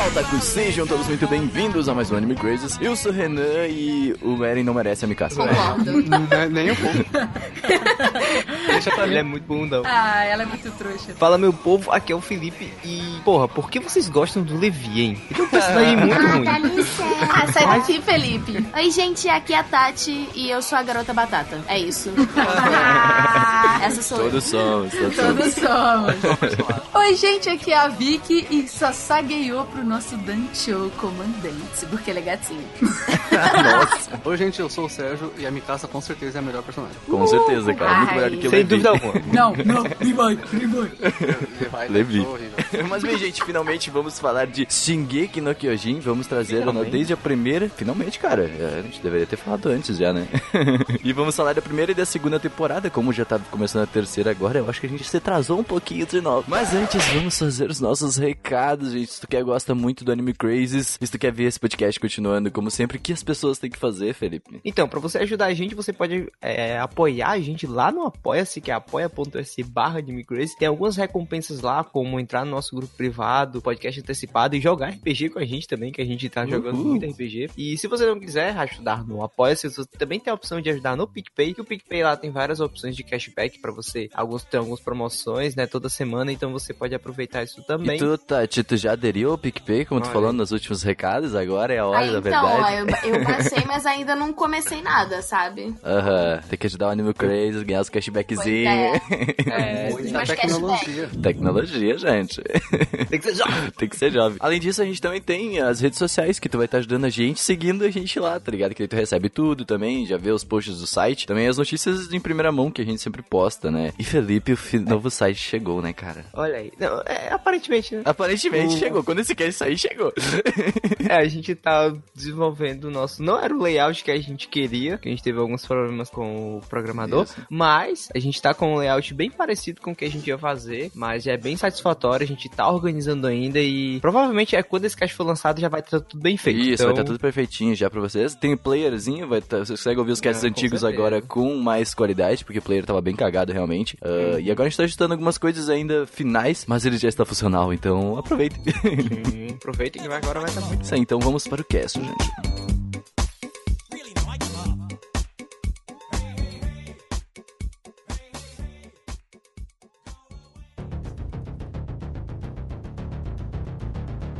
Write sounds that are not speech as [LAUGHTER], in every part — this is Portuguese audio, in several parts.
Olá, otakus, sejam todos muito bem-vindos a mais um Anime Crazes. Eu sou o Renan e o Meren não merece a Mikasa. Concordo. Não, nem um pouco. Deixa pra mim. é muito bundão. Ah, ela é muito trouxa. Fala, meu povo, aqui é o Felipe e... Porra, por que vocês gostam do Levi, hein? Ele é um personagem muito ruim. Dá licença. Ah, sai daqui, Felipe. Oi, gente, aqui é a Tati e eu sou a garota batata. É isso. Essa sou Todos somos, todos somos. Todos somos. Oi, gente, aqui é a Vicky e sasagueou pro nosso Dancho comandante, porque ele é gatinho. [LAUGHS] Nossa, Oi, gente, eu sou o Sérgio e a Mikasa com certeza é a melhor personagem. com certeza, cara. Muito melhor do que o Sem dúvida alguma. [LAUGHS] Não, não, me vai, me vai. Levi. horrível. Mas bem, gente, finalmente vamos falar de Shingeki no Kyojin. Vamos trazer Finalmente. desde a primeira. Finalmente, cara. É, A gente deveria ter falado antes já, né? [LAUGHS] e vamos falar da primeira e da segunda temporada. Como já tá começando a terceira agora, eu acho que a gente se atrasou um pouquinho de novo. Mas antes, vamos fazer os nossos recados, gente. Se tu quer, gosta muito do Anime Crazes, se tu quer ver esse podcast continuando, como sempre, o que as pessoas têm que fazer, Felipe? Então, pra você ajudar a gente, você pode é, apoiar a gente lá no Apoia-se, que é apoia.se barra Micrazy. Tem algumas recompensas lá, como entrar no nosso grupo privado, podcast antecipado e jogar RPG com a gente também, que a gente tá jogando Uhul. muito RPG. E se você não quiser ajudar no Apoia-se, você também tem a opção de ajudar no PicPay, que o PicPay lá tem várias opções de cashback pra você. Alguns tem algumas promoções, né, toda semana, então você pode aproveitar isso também. E tu, Tati, tu já aderiu ao PicPay, como tu Olha. falou nos últimos recados? Agora é a hora Aí, da então, verdade. eu, eu [LAUGHS] passei, mas ainda não comecei nada, sabe? Aham, tem que ajudar o Anime Crazy, ganhar os cashbackzinhos. É, [LAUGHS] Muita Mas tecnologia. Tecnologia, gente. [LAUGHS] tem que ser jovem. tem que ser jovem. Além disso, a gente também tem as redes sociais que tu vai estar ajudando a gente, seguindo a gente lá, tá ligado? Que aí tu recebe tudo também, já vê os posts do site. Também as notícias em primeira mão que a gente sempre posta, né? E Felipe, o novo site chegou, né, cara? Olha aí. Não, é, aparentemente, né? Aparentemente O- chegou. Quando esse cast sair, chegou. [LAUGHS] É, a gente tá desenvolvendo o nosso. Não era o layout que a gente queria, que a gente teve alguns problemas com o programador, Isso. mas a gente tá com um layout bem parecido com o que a gente ia fazer, mas já é bem satisfatório, a gente tá organizando ainda e provavelmente é quando esse cast for lançado já vai estar tudo bem feito. Isso, então... vai estar tudo perfeitinho já pra vocês. Tem playerzinho, vai tá, você consegue ouvir os casts É, com antigos certeza. agora com mais qualidade, porque o player tava bem cagado realmente. Ah, E agora a gente tá ajustando algumas coisas ainda finais, mas ele já está funcional, então aproveitem. Aproveitem que agora vai estar muito Isso então vamos para o cast, gente.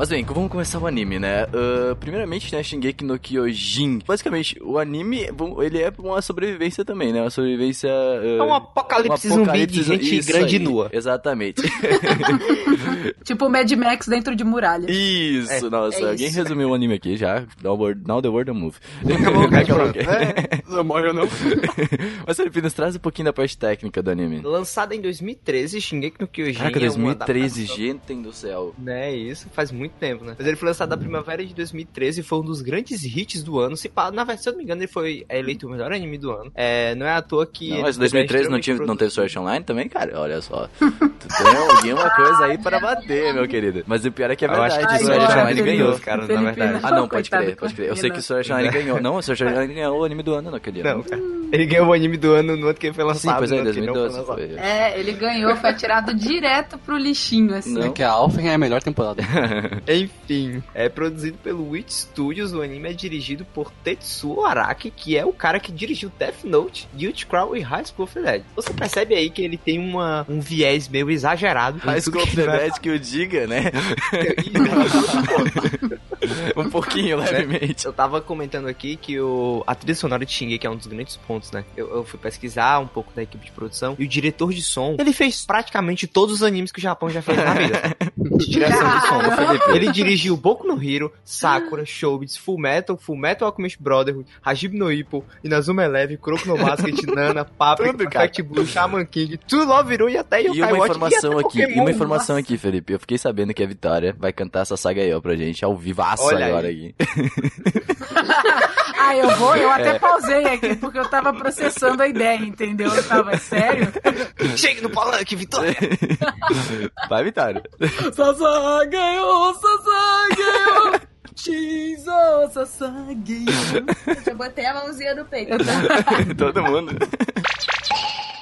Mas bem, vamos começar o anime, né? Ah, primeiramente, né, Shingeki no Kyojin. Basicamente, o anime, ele é uma sobrevivência também, né? Uma sobrevivência... ah, É um apocalipse zumbi de gente grande e aí, nua. Exatamente. [LAUGHS] Tipo o Mad Max dentro de muralha. Isso, É, nossa, é alguém isso. resumiu o anime aqui já. Now, word, now the word a move. Ok. [LAUGHS] Não morre ou não? [LAUGHS] Mas Felipe, traz um pouquinho da parte técnica do anime. Lançado em 2013, Shingeki no Kyojin Caraca, é uma 2013, adaptação- gente do céu. Né, isso faz muito tempo, né? Mas ele foi lançado na primavera de 2013 e foi um dos grandes hits do ano. Se na verdade, se eu não me engano, ele foi eleito o melhor anime do ano. É, não é à toa que. Não, mas também é 2013 não, tinha, não teve Sword Online também, cara? Olha só. Tu tem alguma coisa aí para bater, meu querido. Mas o pior é que é Eu acho verdade. que Sword Online ganhou. cara, na verdade. Ah, não, pode crer, pode crer. Eu sei que o Sword Online ganhou. Não, o Sword Online ganhou o anime do ano naquele ano. Não, cara. Ele ganhou o anime do ano no ano que ele foi Sim, lançado. pois é, no ano que não foi 2012. lançado. Foi. É, ele ganhou, foi atirado direto pro lixinho, assim. Não. É que a Alphen é a melhor temporada. [LAUGHS] [LAUGHS] Enfim, é produzido pelo Witch Studios. O anime é dirigido por Tetsuo Araki, que é o cara que dirigiu Death Note, Guilty Crown e High School of the Dead. Você percebe aí que ele tem uma, um viés meio exagerado. High School of que the Dead que eu diga, né? [LAUGHS] um pouquinho, levemente. Eu tava comentando aqui que o, a trilha sonora de Shingeki é um dos grandes pontos, né? Eu, eu fui pesquisar um pouco da equipe de produção e o diretor de som, ele fez praticamente todos os animes que o Japão já fez na vida. [LAUGHS] de direção de som. Felipe. Ele dirigiu Boku no Hero, Sakura, Showbiz, Full Metal, Full Metal Alchemist Brotherhood, Hajib no Ippo, Inazuma Eleven, Kuroko no Basket, [LAUGHS] Nana, Paprika, Tudo. Perfect Blue, Shaman King, To Love Hero e até E Yokai uma Watch informação até aqui, e uma informação aqui, Felipe. Eu fiquei sabendo que a Vitória vai cantar essa saga aí, ó, pra gente, ao vivaço Olha agora aí. aqui. [LAUGHS] Ah, eu vou, eu até pausei aqui, porque eu tava processando a ideia, entendeu? Eu tava, sério? Chegue no palanque, Vitória! [LAUGHS] Vai, Vitória. Sasá ganhou, Sasá ganhou! Oh, Sasá ganhou. Eu botei a mãozinha no peito. [LAUGHS] Todo mundo.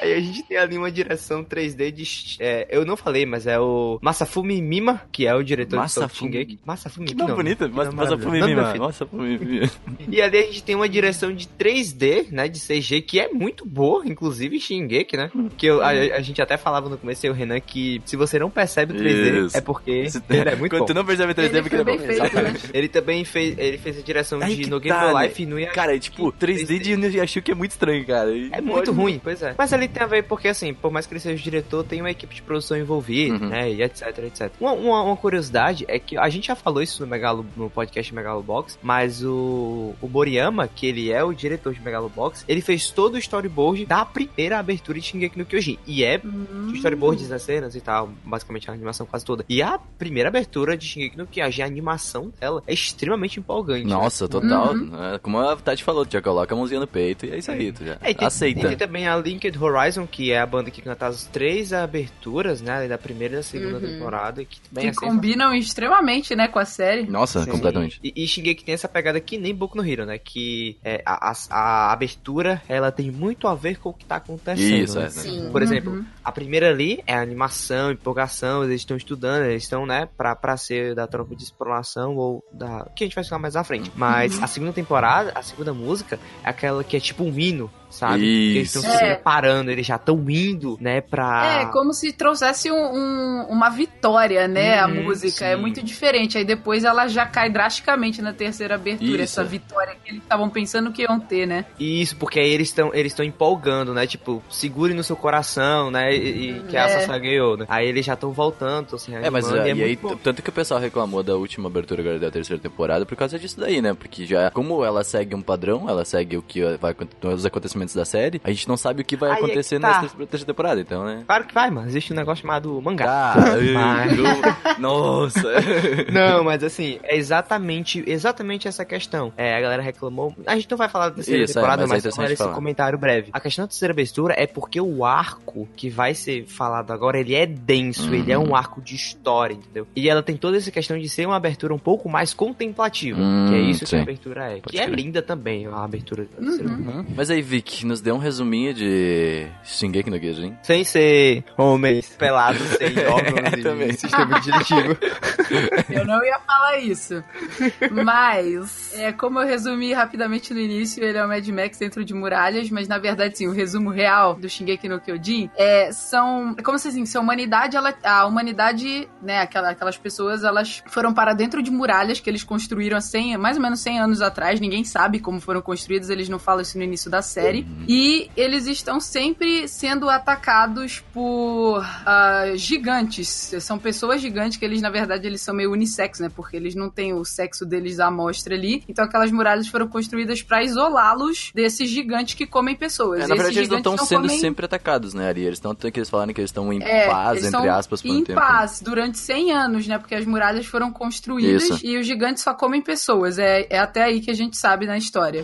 Aí a gente tem ali uma direção 3D de. é, eu não falei, mas é o Masafumi Mima, que é o diretor Masafumi. de Shingeki. Masafumi Que Mima. nome bonito. Mas, Que mas a nome Fumi maravilhoso. Mima. Nome Nossa, Fumi Mima. [LAUGHS] E ali a gente tem uma direção de 3D, né, de CG, que é muito boa, inclusive Shingeki, né? Que eu- a, a gente até falava no começo, eu e o Renan, que se você não percebe o 3D, Isso. é porque ele é muito Quando bom. tu não percebe 3D, Ele porque foi ele é bom. feito, né? Exatamente. Ele também fez, ele fez a direção Aí de que No Game tá, No né? Life e no Yashiki. Cara, é tipo, 3D de que é muito estranho, cara. E É muito ruim, pois é. Mas ali tem a ver porque, assim, por mais que ele seja diretor, tem uma equipe de produção envolvida, Uhum. né? E etc, etc. Uma, uma, uma curiosidade é que a gente já falou isso no, Megalo, no podcast Megalobox, mas o, o Boriyama, que ele é o diretor de Megalobox, ele fez todo o storyboard da primeira abertura de Shingeki no Kyojin. E é Hum. storyboards das cenas e tal, basicamente a animação quase toda. E a primeira abertura de Shingeki no Kyojin, a animação dela é extremamente empolgante. né? Nossa, total. Uhum. É, Como a Tati falou, tu já coloca a mãozinha no peito e é isso aí, tu já É, tem, aceita. e tem também a Linked Horizon, que é a banda que canta as três aberturas, né? Da primeira e da segunda Uhum. temporada, que também Que é sensacional. combinam extremamente, né, com a série. Nossa, Sim. completamente. E, e Shingeki tem essa pegada que nem Boku no Hero, né? Que é, a, a, a abertura, ela tem muito a ver com o que tá acontecendo. Isso, né? é. Sim. Por exemplo, Uhum. a primeira ali é a animação, empolgação, eles estão estudando, eles estão, né, pra, pra ser da tropa de exploração ou da. que a gente vai falar mais à frente. Mas a segunda temporada, a segunda música, é aquela que é tipo um hino, sabe? Que eles estão se É. preparando, eles já estão indo, né, pra. É, como se trouxesse um- um- uma vitória, né? a Uhum, música. É sim. muito diferente. Aí depois ela já cai drasticamente na terceira abertura. Isso. Essa vitória que eles estavam pensando que iam ter, né? Isso, porque aí eles estão eles estão empolgando, né? Tipo, segure no seu coração, né? E, e que a É. Sasageo, né? Aí eles já estão voltando, estão se É, mas é, e e aí, muito bom. tanto que o pessoal reclamou da última abertura agora da terceira temporada por causa disso daí, né? Porque já, como ela segue um padrão, ela segue o que vai acontecer, os acontecimentos da série, a gente não sabe o que vai Aí é que acontecer tá. nessa terceira, temporada, então, né? Claro que vai, mano. Existe um negócio chamado mangá. [LAUGHS] Mas- eu- nossa. [LAUGHS] Não, mas assim, é exatamente, exatamente essa questão. É, a galera reclamou. A gente não vai falar da terceira Isso, é, temporada, mas é mas só interessante esse falar. comentário breve. A questão da terceira abertura é porque o arco que vai ser falado agora, ele é denso, Uhum. ele é um arco de história, entendeu? E ela tem toda essa questão de ser uma abertura um pouco mais contemplativa, Hum, que é isso que sim. a abertura é. Pode que é crer. linda também, a abertura da terceira Uhum. Mas aí, Vic, nos dê um resuminho de Shingeki no Kyojin. [LAUGHS] Sem ser homens pelados, sem órgãos Também. e sistema digestivo. [LAUGHS] Eu não ia falar isso. Mas, é, como eu resumi rapidamente no início, ele é o Mad Max dentro de muralhas, mas na verdade, sim, o resumo real do Shingeki no Kyojin é, são, é como se assim, se a humanidade, ela, a humanidade, né, aquela, aquelas pessoas, elas foram para dentro de muralhas que eles construíram há 100, mais ou menos 100 anos atrás, ninguém sabe como foram construídas, eles não falam isso no início da série, e eles estão sempre sendo atacados por ah, gigantes, são pessoas gigantes que eles, na verdade, eles são meio unissex, né? Porque eles não têm o sexo deles à mostra ali. Então aquelas muralhas foram construídas pra isolá-los desses gigantes que comem pessoas. É, na esses verdade, eles não gigantes estão sendo comem- sempre atacados, né, ali. Eles estão, que eles falaram que eles estão em É, paz, eles entre aspas, por um em tempo. paz durante 100 anos, né? Porque as muralhas foram construídas Isso. e os gigantes só comem pessoas. É, é até aí que a gente sabe na história.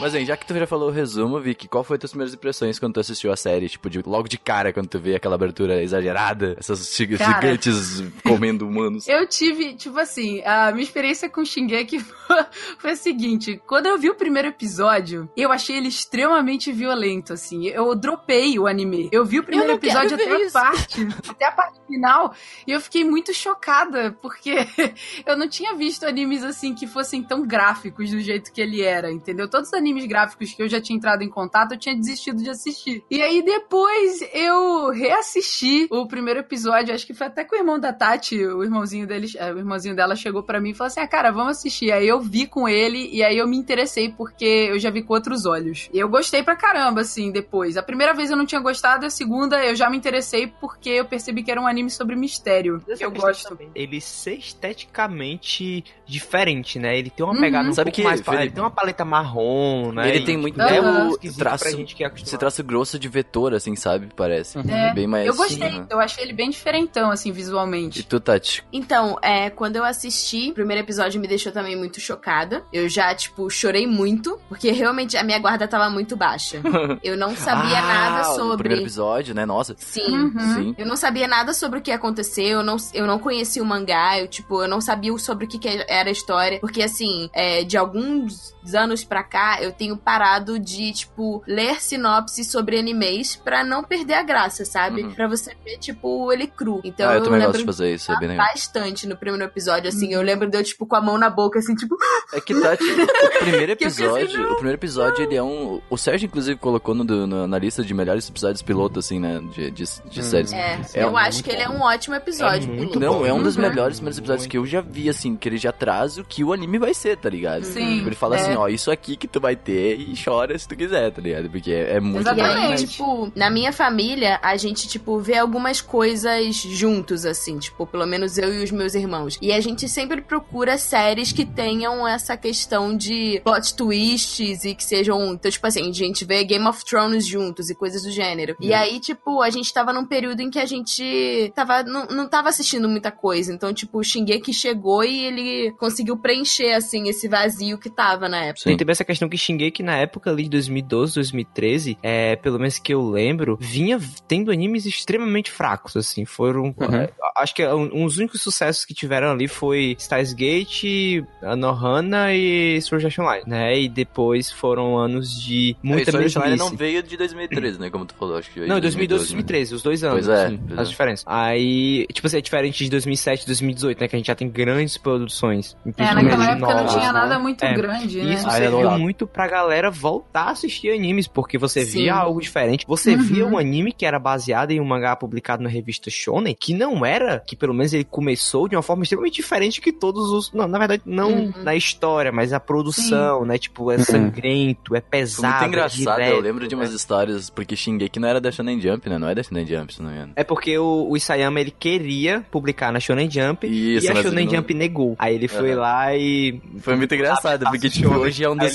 Mas, hein, já que tu já falou o resumo, Vicky, qual foi as tuas primeiras impressões quando tu assistiu a série? Tipo, de, logo de cara, quando tu vê aquela abertura exagerada, essas Cara. gigantes [LAUGHS] comendo humanos. Eu tive, tipo assim, a minha experiência com Shingeki [LAUGHS] foi a seguinte: quando eu vi o primeiro episódio, eu achei ele extremamente violento, assim. Eu dropei o anime. Eu vi o primeiro episódio até ver a isso. parte, até a parte final, e eu fiquei muito chocada, porque [LAUGHS] eu não tinha visto animes assim que fossem tão gráficos do jeito que ele era, entendeu? Todos os animes gráficos que eu já tinha entrado em contato, eu tinha desistido de assistir. E aí depois eu reassisti o primeiro episódio, acho que foi até com o irmão da Tati, o irmãozinho deles, é, o irmãozinho dela chegou pra mim e falou assim: "Ah, cara, vamos assistir". Aí eu vi com ele e aí eu me interessei porque eu já vi com outros olhos. E eu gostei pra caramba assim depois. A primeira vez eu não tinha gostado, a segunda eu já me interessei porque eu percebi que era um anime sobre mistério. Que eu gosto. Ele ser esteticamente diferente, né? Ele tem uma Uhum. pegada um Sabe pouco que, mais... Felipe- Ele tem uma paleta marrom, né? Ele tem muito é é um o esquisito traço, pra gente que é esse traço grosso de vetor, assim, sabe? Parece. É, Bem mais... eu gostei, né? eu achei ele bem diferentão, assim, E visualmente. tu, Tati? Então, é, quando eu assisti, o primeiro episódio me deixou também muito chocada. Eu já, tipo, chorei muito, porque realmente a minha guarda tava muito baixa. [LAUGHS] Eu não sabia Ah, nada sobre. primeiro episódio, né? Nossa. Sim. Uhum. Sim. Eu não sabia nada sobre o que ia acontecer, eu não, eu não conhecia o mangá, eu, tipo, eu não sabia sobre o que, que era a história. Porque, assim, é, de alguns anos pra cá, eu tenho parado de, tipo, ler sinopses sobre animes pra não perder a graça, sabe? Uhum. Pra você ver, tipo, ele cru. Então ah, eu, eu, também lembro gosto de fazer isso, é bem legal. bastante no primeiro episódio, assim. Eu lembro de eu, tipo, com a mão na boca, assim, tipo, É que Tati, o [LAUGHS] primeiro episódio, o primeiro episódio ele é um, o Sérgio inclusive colocou no, no- na lista de melhores episódios piloto assim, né, de, de, de séries. é, É eu um- acho que ele é um ótimo episódio. É muito. Não, bom. é um dos Uhum. melhores primeiros episódios que eu já vi, assim, que ele já traz o que o anime vai ser, tá ligado? Sim. Ele fala é. assim, ó, isso aqui que tu vai ter e chora se tu quiser, tá ligado? Porque é, é muito E Exatamente. tipo, na minha família, a gente, tipo, vê algumas coisas juntos, assim, tipo, pelo menos eu e os meus irmãos. E a gente sempre procura séries que tenham essa questão de plot twists e que sejam. Então, tipo assim, a gente vê Game of Thrones juntos e coisas do gênero. E aí, tipo, a gente tava num período em que a gente tava. Não, não tava assistindo muita coisa. Então, tipo, o Shingeki chegou e ele conseguiu preencher, assim, esse vazio que tava na época. Sim. Tem também essa questão que Shingeki na época ali de 2012, 2013, é, pelo menos que eu lembro, vinha tendo animes extremamente fracos, assim, foram, é, acho que um, um dos únicos sucessos que tiveram ali foi Steins Gate, Anohana e Sword Art Online, né, e depois foram anos de muita Muita ele mesmice. não veio de 2013, né, como tu falou, acho que veio Não, de 2012 2012, 2013, os dois anos, Pois é, assim, pois as é. diferenças. Aí, tipo assim, é diferente de 2007 2018, né, que a gente já tem grandes produções. É, naquela época não tinha né? nada muito É, grande, né? Isso Aí é serviu dourado. muito pra galera voltar a assistir animes, porque você Sim. via algo diferente. Você Uhum. via um anime que era baseado em um mangá publicado na revista Shonen, que não era, que pelo menos ele começou de uma forma extremamente diferente que todos os. Não, na verdade, não Uhum. na história, mas a produção, né? Tipo, é sangrento, é Foi pesado. muito é engraçado, eu direto, lembro de umas né? histórias, porque Shingeki não era da Shonen Jump, né, não é da Shonen Jump, se não me engano. É porque o, o Isayama ele queria publicar na Shonen Jump Isso, e a Shonen não- Jump negou. Aí ele foi Aham. lá e. Foi muito engraçado, porque tipo. Hoje é um dos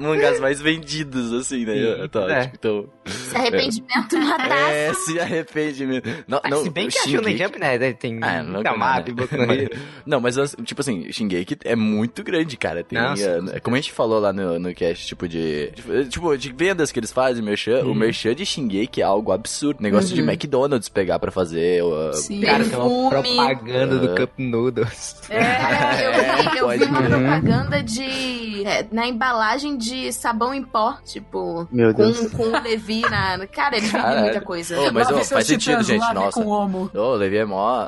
mangás mais vendidos, assim, né? Sim, Tá, é. tipo, então, Esse arrependimento matasse. é, se arrepende mesmo. Não, Ah, não, se bem que a Shingeki- Shonen Jump, né? Tem Ah, não, no Hero. [LAUGHS] Não, mas assim, tipo assim, Shingeki é muito grande, cara. Tem, Nossa, com certeza. como a gente falou lá no, no cast, tipo de, de- Tipo, de vendas que eles fazem, merchan, Uhum. o merchan de Shingeki é algo absurdo. Negócio de Uhum. McDonald's pegar pra fazer. uh, Sim. Cara, tem uma propaganda do Ah. Cup Noodles. É, eu vi, eu vi [LAUGHS] uma propaganda de. É, na embalagem de sabão em pó, tipo. Meu Com, Deus. com o Levi na. Cara, vendem Caralho. muita coisa. Ô, mas seus faz sentido, titãs, gente, lave nossa. com homo. Ô, o Levi é mó.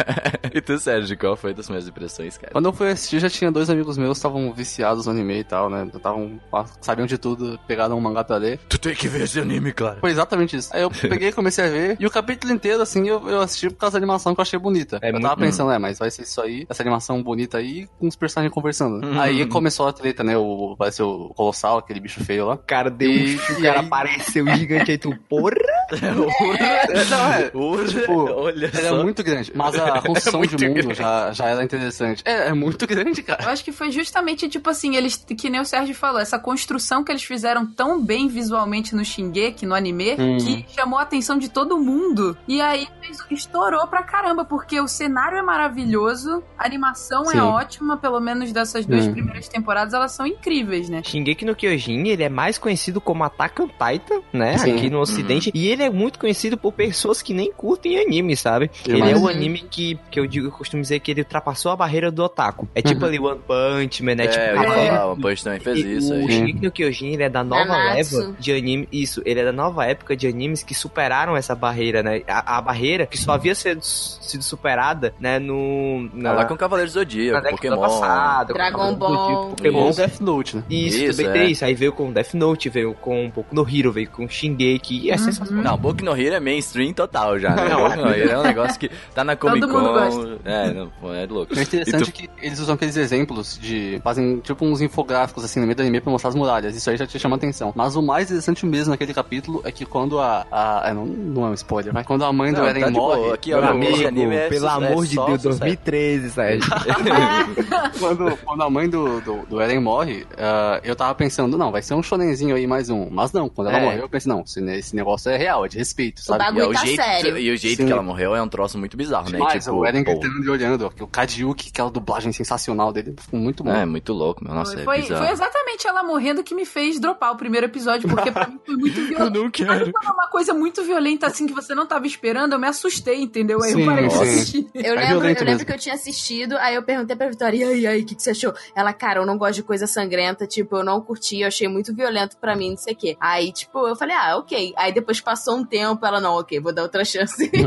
[LAUGHS] e tu, Sérgio, qual foi das minhas impressões, cara? Quando eu fui assistir, já tinha dois amigos meus que estavam viciados no anime e tal, né? Estavam, sabiam de tudo, pegaram um mangá pra ler. Tu tem que ver esse anime, claro. Foi exatamente isso. Aí eu [LAUGHS] peguei e comecei a ver. E o capítulo inteiro, assim, eu, eu assisti por causa da animação que eu achei bonita. É eu muito- tava pensando, é, mas vai ser isso aí, essa animação bonita aí, com os personagens conversando. Uhum. Aí começou a treta, né? O, vai ser o Colossal, aquele bicho feio lá. Cara deu um E- chute, [LAUGHS] o cara apareceu gigante aí, tu, porra! É, não, é. [LAUGHS] Olha, Tipo, olha Ele é só. muito grande, mas a construção [LAUGHS] muito de mundo grande. já, já era interessante. É, é muito grande, cara. Eu acho que foi justamente, tipo assim, eles, que nem o Sérgio falou, essa construção que eles fizeram tão bem visualmente no Shingeki, no anime, Hum. que chamou a atenção de todo mundo. E aí estourou pra caramba, porque o cenário é maravilhoso, a animação Sim. é ótima, pelo menos dessas duas Hum. primeiras temporadas, elas são incríveis, né? Shingeki no Kyojin, ele é mais conhecido como Attack on Titan, né? Sim. Aqui no ocidente. E ele é muito conhecido por pessoas que nem curtem anime, sabe? Eu ele é o anime que, que eu digo, eu costumo dizer que ele ultrapassou a barreira do otaku. É tipo Uhum. ali One Punch Man, né? É, tipo, eu ia falar, One Punch também fez E isso o aí. Shingeki no Kyojin, ele é da nova Nanatsu. leva de anime. Isso, ele é da nova época de animes que superaram essa barreira, né? A, a barreira que só havia sido, sido superada, né? No. Tá lá com o Cavaleiro na Zodíaco, Pokémon. passada, Dragon Ball. Pokémon. Ou Death Note, né? Isso, Isso, também é. tem isso. Aí veio com Death Note, veio com um pouco no Hero, veio com Shingeki. E é Uhum. sensacional. Não, Boku no Hero é mainstream total já, né? Não, [LAUGHS] Boku no Hero é um negócio que tá na Comic Todo mundo Con. gosta. É, não, é louco. O interessante é que eles usam aqueles exemplos de. fazem tipo uns infográficos assim no meio do anime pra mostrar as muralhas. Isso aí já te chama atenção. Mas o mais interessante mesmo naquele capítulo é que quando a. a é, não, não é um spoiler, mas quando a mãe do Não, Eren tá morre. aqui, ó, amigo, anime é pelo é amor de Deus, sucesso. 2013, Sérgio. [LAUGHS] [LAUGHS] quando, quando a mãe do, do, do Eren morre, ah, eu tava pensando, não, vai ser um shonenzinho aí mais um. Mas não, quando ela É. morreu, eu pensei, não, esse, esse negócio é real, é de respeito, sabe? bagulho E, é o tá jeito, sério. e o jeito Sim. que ela morreu é um troço muito bizarro, né? Mas tipo, o Eren pô, gritando e olhando, o Kadiuki, aquela dublagem sensacional dele, ficou muito bom. É, muito louco, meu. Nossa, Foi, é foi, bizarro. foi exatamente ela morrendo que me fez dropar o primeiro episódio, porque pra mim foi muito [LAUGHS] violento. não Sabe quando é uma coisa muito violenta assim que você não tava esperando? Eu me assustei, entendeu? Aí Sim, eu parei de assistir. Eu É lembro, eu lembro mesmo. que eu tinha assistido, aí eu perguntei pra Vitória, e aí, aí, o que, que você achou? Ela, cara, eu não gosto de coisa sangrenta, tipo, eu não curti, eu achei muito violento pra mim, não sei o quê. Aí, tipo, eu falei, ah, ok. Aí depois passou um tempo, ela, não, ok, vou dar outra chance. [LAUGHS]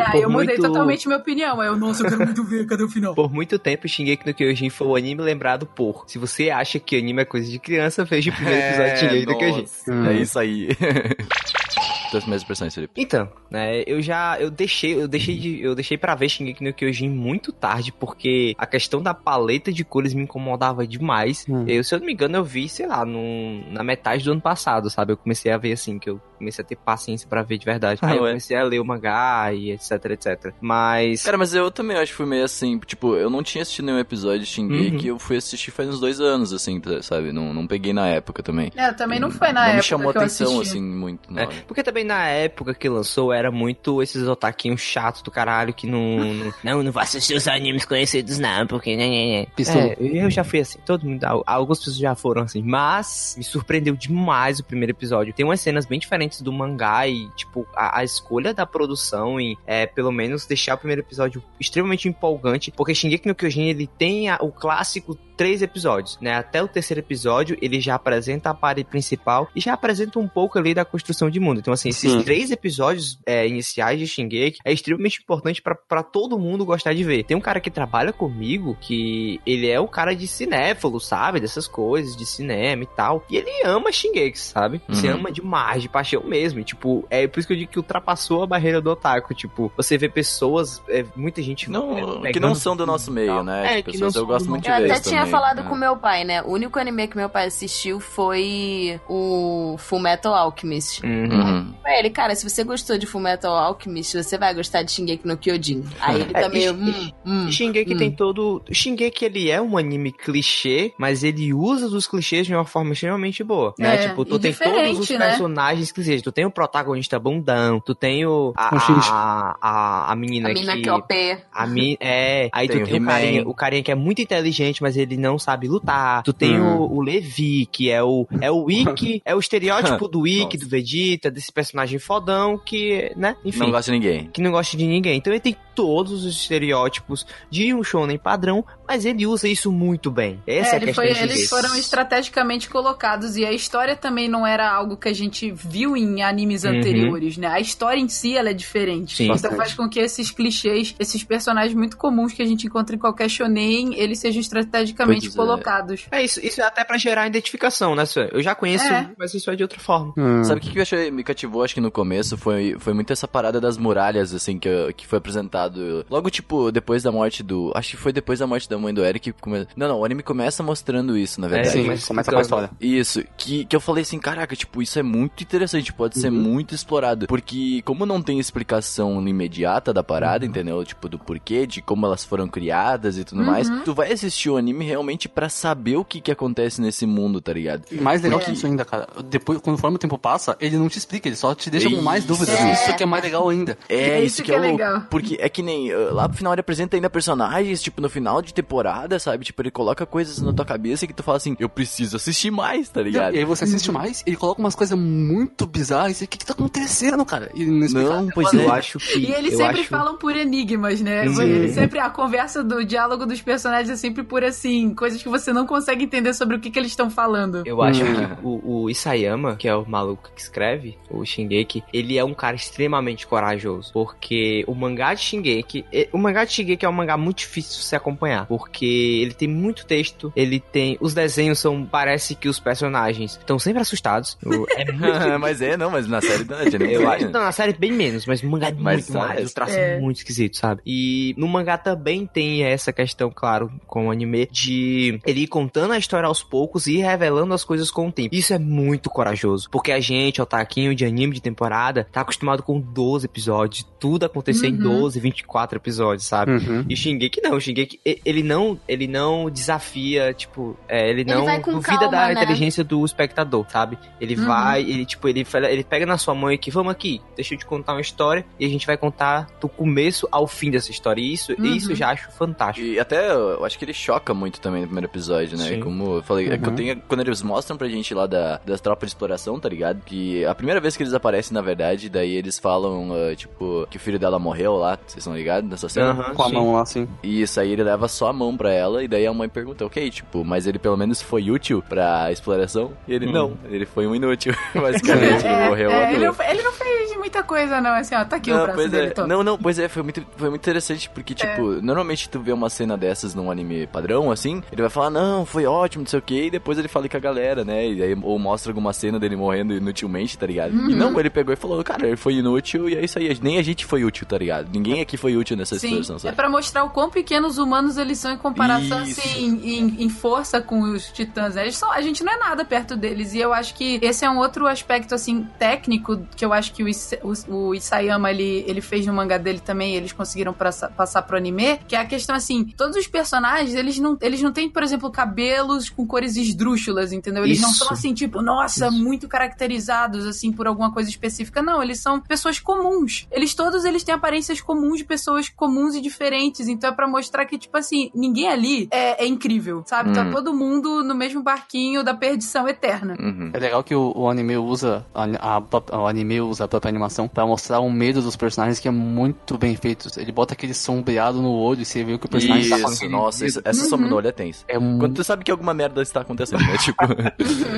É, aí eu Por mudei muito- totalmente minha opinião. Aí eu, nossa, eu quero muito ver, cadê o final? Por muito tempo, Shingeki no Kyojin foi o anime lembrado por. Se você acha que anime é coisa de criança, veja o primeiro episódio de Shingeki no Kyojin. nossa, É isso aí. [LAUGHS] Tuas minhas expressões, Felipe. Então, né, eu já eu deixei, eu deixei de, eu deixei para ver Shingeki no Kyojin muito tarde porque a questão da paleta de cores me incomodava demais. Hum. Eu, se eu não me engano, eu vi, sei lá, no, na metade do ano passado, sabe? Eu comecei a ver assim que eu comecei a ter paciência pra ver de verdade. Aí eu comecei a ler o mangá e etc, etc. Mas Cara, mas eu também acho que fui meio assim, tipo, eu não tinha assistido nenhum episódio de Shingeki, eu fui assistir faz uns dois anos, assim, sabe? Não, não peguei na época também. É, também não foi na não época me chamou atenção, assim, muito. Não. É, porque também na época que lançou era muito esses otaquinhos chatos do caralho que não. [LAUGHS] não, não, não vou assistir os animes conhecidos, não, porque. Né, né, né. É, eu já fui assim, todo mundo. al- Algumas pessoas já foram assim. Mas me surpreendeu demais o primeiro episódio. Tem umas cenas bem diferentes do mangá e, tipo, a, a escolha da produção em, é, pelo menos, deixar o primeiro episódio extremamente empolgante. Porque Shingeki no Kyojin ele tem a- o clássico três episódios, né? Até o terceiro episódio ele já apresenta a parede principal e já apresenta um pouco ali da construção de mundo. Então, assim, esses Sim. três episódios é, iniciais de Shingeki é extremamente importante pra- pra todo mundo gostar de ver. Tem um cara que trabalha comigo que ele é o cara de cinéfilo, sabe? Dessas coisas, de cinema e tal. E ele ama Shingeki, sabe? Você Uhum. ama demais, de paixão mesmo. E, tipo, é por isso que eu digo que ultrapassou a barreira do otaku. Tipo, você vê pessoas, é, muita gente Não, pegando que não são do nosso meio, né? É, que pessoas não eu gosto muito de Eu ver até isso tinha falado né? com meu pai, né? O único anime que meu pai assistiu foi o Full Metal Alchemist. Uhum. Pra ele, cara, se você gostou de Full Metal Alchemist, você vai gostar de Shingeki no Kyojin. Aí ele É, tá e- meio... e- hum, hum, Shingeki hum. tem todo. Shingeki ele é um anime clichê, mas ele usa dos clichês de uma forma extremamente boa. Né? É, tipo, tu e tem todos os né? personagens clichês. Tu tem o protagonista bundão, tu tem o. A, O a, a, a menina A que. que é OP. A mi... É, aí Tem tu o tem o He-Man. carinha, o carinha que é muito inteligente, mas ele não sabe lutar. Tu tem Hum. o, o Levi, que é o é o Wiki, [LAUGHS] é o estereótipo do Wiki, do Vegeta, desse personagem fodão que, né? Enfim Não gosto de ninguém. que não gosta de ninguém. Então ele tem todos os estereótipos de um shonen padrão, mas ele usa isso muito bem. Essa é, É, a questão foi- de eles foram estrategicamente colocados e a história também não era algo que a gente viu em animes Uhum. anteriores, né? A história em si ela é diferente. Sim. então Bastante. faz com que esses clichês, esses personagens muito comuns que a gente encontra em qualquer shonen, eles sejam estrategicamente Pois é. colocados. É isso, isso é até pra gerar identificação, né? Eu já conheço, É. mas isso é de outra forma. Hum. Sabe o que que eu achei, me cativou, acho que no começo, foi, foi muito essa parada das muralhas, assim, que, que foi apresentado. Logo, tipo, depois da morte do. Acho que foi depois da morte da mãe do Eric. Come... Não, não, o anime começa mostrando isso, na É, verdade. Sim, mas começa com a história. Isso, que, que eu falei assim, caraca, tipo, isso é muito interessante, pode ser muito explorado. Porque, como não tem explicação imediata da parada, entendeu? Tipo, do porquê, de como elas foram criadas e tudo mais, tu vai assistir o anime realmente pra saber o que que acontece nesse mundo, tá ligado? E mais legal É. que isso ainda, cara. Depois, conforme o tempo passa, ele não te explica, ele só te deixa com mais dúvidas. É. Isso que é mais legal ainda. É, Isso isso, que que, é, é louco. legal. Porque é que nem uh, lá pro final ele apresenta ainda personagens, tipo, no final de temporada, sabe? Tipo, ele coloca coisas na tua cabeça que tu fala assim, eu preciso assistir mais, tá ligado? E aí você assiste mais, ele coloca umas coisas muito bizarras e o que que tá acontecendo, cara? E não explica. Não, pois Eu é. acho que. E eles sempre acho... falam por enigmas, né? Eles sempre a conversa do diálogo dos personagens é sempre por assim, coisas que você não consegue entender sobre o que, que eles estão falando. Eu acho Hum. que o, o Isayama, que é o maluco que escreve, o Shingeki, ele é um cara extremamente corajoso. Porque o mangá de Shingeki. Eh, O mangá de Shingeki é um mangá muito difícil de se acompanhar. Porque ele tem muito texto, ele tem. Os desenhos são. Parece que os personagens estão sempre assustados. O- [LAUGHS] É muito. [LAUGHS] mas é, não, mas na série não, é Eu acho, né? não, na série bem menos, mas no mangá é Mas muito mais. é. Os traços É. muito esquisitos, sabe? E no mangá também tem essa questão, claro, com o anime, de ele ir contando a história aos poucos e ir revelando as coisas com o tempo. Isso é muito corajoso, porque a gente, o taquinho de anime de temporada, tá acostumado com 12 episódios, tudo acontecer Uhum. em 12, 24 episódios, sabe? Uhum. E Shingeki não, Shingeki, ele não, ele não desafia, tipo, é, ele Ele não vai com duvida calma, da né? inteligência do espectador, sabe? Ele Uhum. vai, ele, tipo, ele, ele pega na sua mão e que, vamos aqui, deixa eu te contar uma história, e a gente vai contar do começo ao fim dessa história, e isso, Uhum. isso eu já acho fantástico. E até eu acho que ele choca muito também no primeiro episódio, né? Sim. Como eu falei, é que eu Uhum. tenho, quando eles mostram pra gente lá da, das tropas de exploração, tá ligado? Que a primeira vez que eles aparecem, na verdade, daí eles falam, ah, tipo, que o filho dela morreu lá, vocês estão ligados nessa cena? Aham, Com a sim. mão lá, assim. E isso aí ele leva só a mão pra ela, e daí a mãe pergunta, ok, tipo, mas ele pelo menos foi útil pra exploração? E ele, Hum. não, ele foi um inútil, [LAUGHS] basicamente, ele morreu é, ele, não, ele não fez muita coisa, não. Assim, ó, tá aqui o Não, braço pois dele, é. tô. não, não, pois é, foi muito, foi muito interessante, porque, tipo, normalmente tu vê uma cena dessas num anime padrão, assim, ele vai falar, não, foi ótimo, não sei o que, e depois ele fala com a galera, né? E aí, ou mostra alguma cena dele morrendo inutilmente, tá ligado? E não, ele pegou e falou, cara, ele foi inútil e é isso aí, nem a gente foi útil, tá ligado? Ninguém aqui foi útil nessa Sim, situação, é sabe? pra mostrar o quão pequenos humanos eles são em comparação, Isso. assim, em, em força com os titãs. Eles são, a gente não é nada perto deles. E eu acho que esse é um outro aspecto, assim, técnico que eu acho que o, o, o Isayama, ele, ele fez no mangá dele também, e eles conseguiram passar, passar pro anime, que é a questão, assim, todos os personagens, eles não, eles não têm, por exemplo, cabelos com cores esdrúxulas, entendeu? Eles não Isso. são, assim, tipo, nossa, muito caracterizados, assim, por alguma coisa específica. Não, eles são pessoas comuns. Eles todos, eles têm aparências comuns de pessoas comuns e diferentes. Então é pra mostrar que, tipo assim, ninguém ali é, é incrível, sabe? Tá Hum. todo mundo no mesmo barquinho da perdição eterna. Uhum. É legal que o, o anime usa a, a- o anime usa a própria animação pra mostrar o medo dos personagens que é muito bem feito. Ele bota aquele sombreado no olho e você vê o que o personagem tá Isso, passando. nossa, isso- essa sombra no olho é tensa. É muito Quando tu sabe que alguma merda está acontecendo, né? [LAUGHS] Tipo.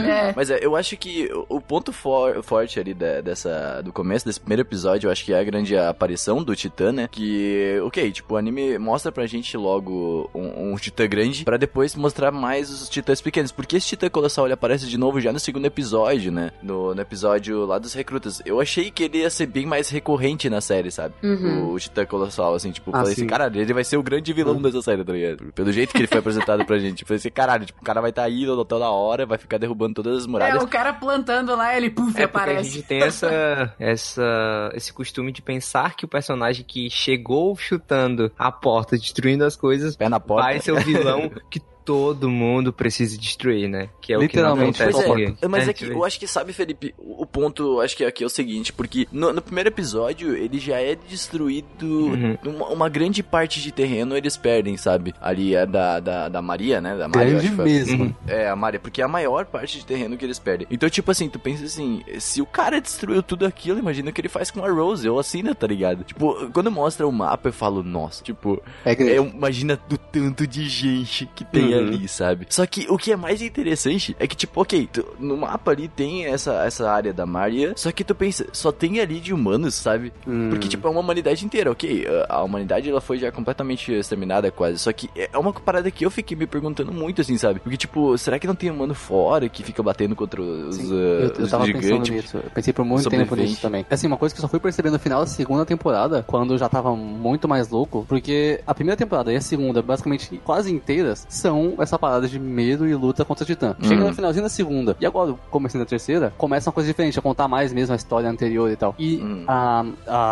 É. Mas é, eu acho que o- o ponto for- forte ali da- dessa, do começo desse primeiro episódio, eu acho que é a grande aparição do Titã, né? Que, ok, tipo, o anime mostra pra gente logo um, um Titã grande, pra depois mostrar mais os Titãs pequenos. Porque esse Titã Colossal ele aparece de novo já no segundo episódio, né? No, no episódio lá dos recrutas. Eu achei que ele ia ser bem mais recorrente na série, sabe? Uhum. O Titã Colossal, assim, tipo, Ah, falei assim, sim. caralho, ele vai ser o grande vilão dessa série, tá ligado? Pelo jeito que ele foi apresentado pra [LAUGHS] gente. Falei assim, caralho, tipo, o cara vai estar tá aí toda hora, vai ficar derrubando todas as É, muralhas. o cara plantando lá, ele puf, É porque a aparece. gente tem essa, essa, esse costume de pensar que o personagem que chegou chutando a porta, destruindo as coisas, Pé na porta. vai ser o vilão [LAUGHS] que todo mundo precisa destruir, né? Que é o Literalmente, que não acontece é, mas é que eu acho que, sabe, Felipe, o o ponto, acho que aqui é o seguinte, porque no, no primeiro episódio ele já é destruído, Uhum. uma, uma grande parte de terreno eles perdem, sabe? Ali é da, da, da Maria, né? Da Maria, grande mesmo. Uhum. É, a Maria, porque é a maior parte de terreno que eles perdem. Então, tipo assim, tu pensa assim, se o cara destruiu tudo aquilo, imagina o que ele faz com a Rose, ou assim, né, tá ligado? Tipo, quando mostra o mapa, eu falo, nossa, tipo, É é, imagina do tanto de gente que tem Uhum. ali, sabe? Só que o que é mais interessante é que, tipo, ok, tu- no mapa ali tem essa, essa área da Maria, só que tu pensa, só tem ali de humanos, sabe? Hum. Porque, tipo, é uma humanidade inteira, ok? A humanidade, ela foi já completamente exterminada quase. Só que é uma parada que eu fiquei me perguntando muito, assim, sabe? Porque, tipo, será que não tem humano fora que fica batendo contra os, Sim, uh, eu, eu tava pensando gigantes? nisso. Eu pensei por muito tempo nisso também. Assim, uma coisa que eu só fui perceber no final da segunda temporada, quando eu já tava muito mais louco, porque a primeira temporada e a segunda, basicamente quase inteiras, são essa parada de medo e luta contra o Titã. Chega Hum. no finalzinho da segunda, e agora, começando a terceira, começa uma coisa diferente, a contar mais mesmo a história anterior e tal. E Hum. a,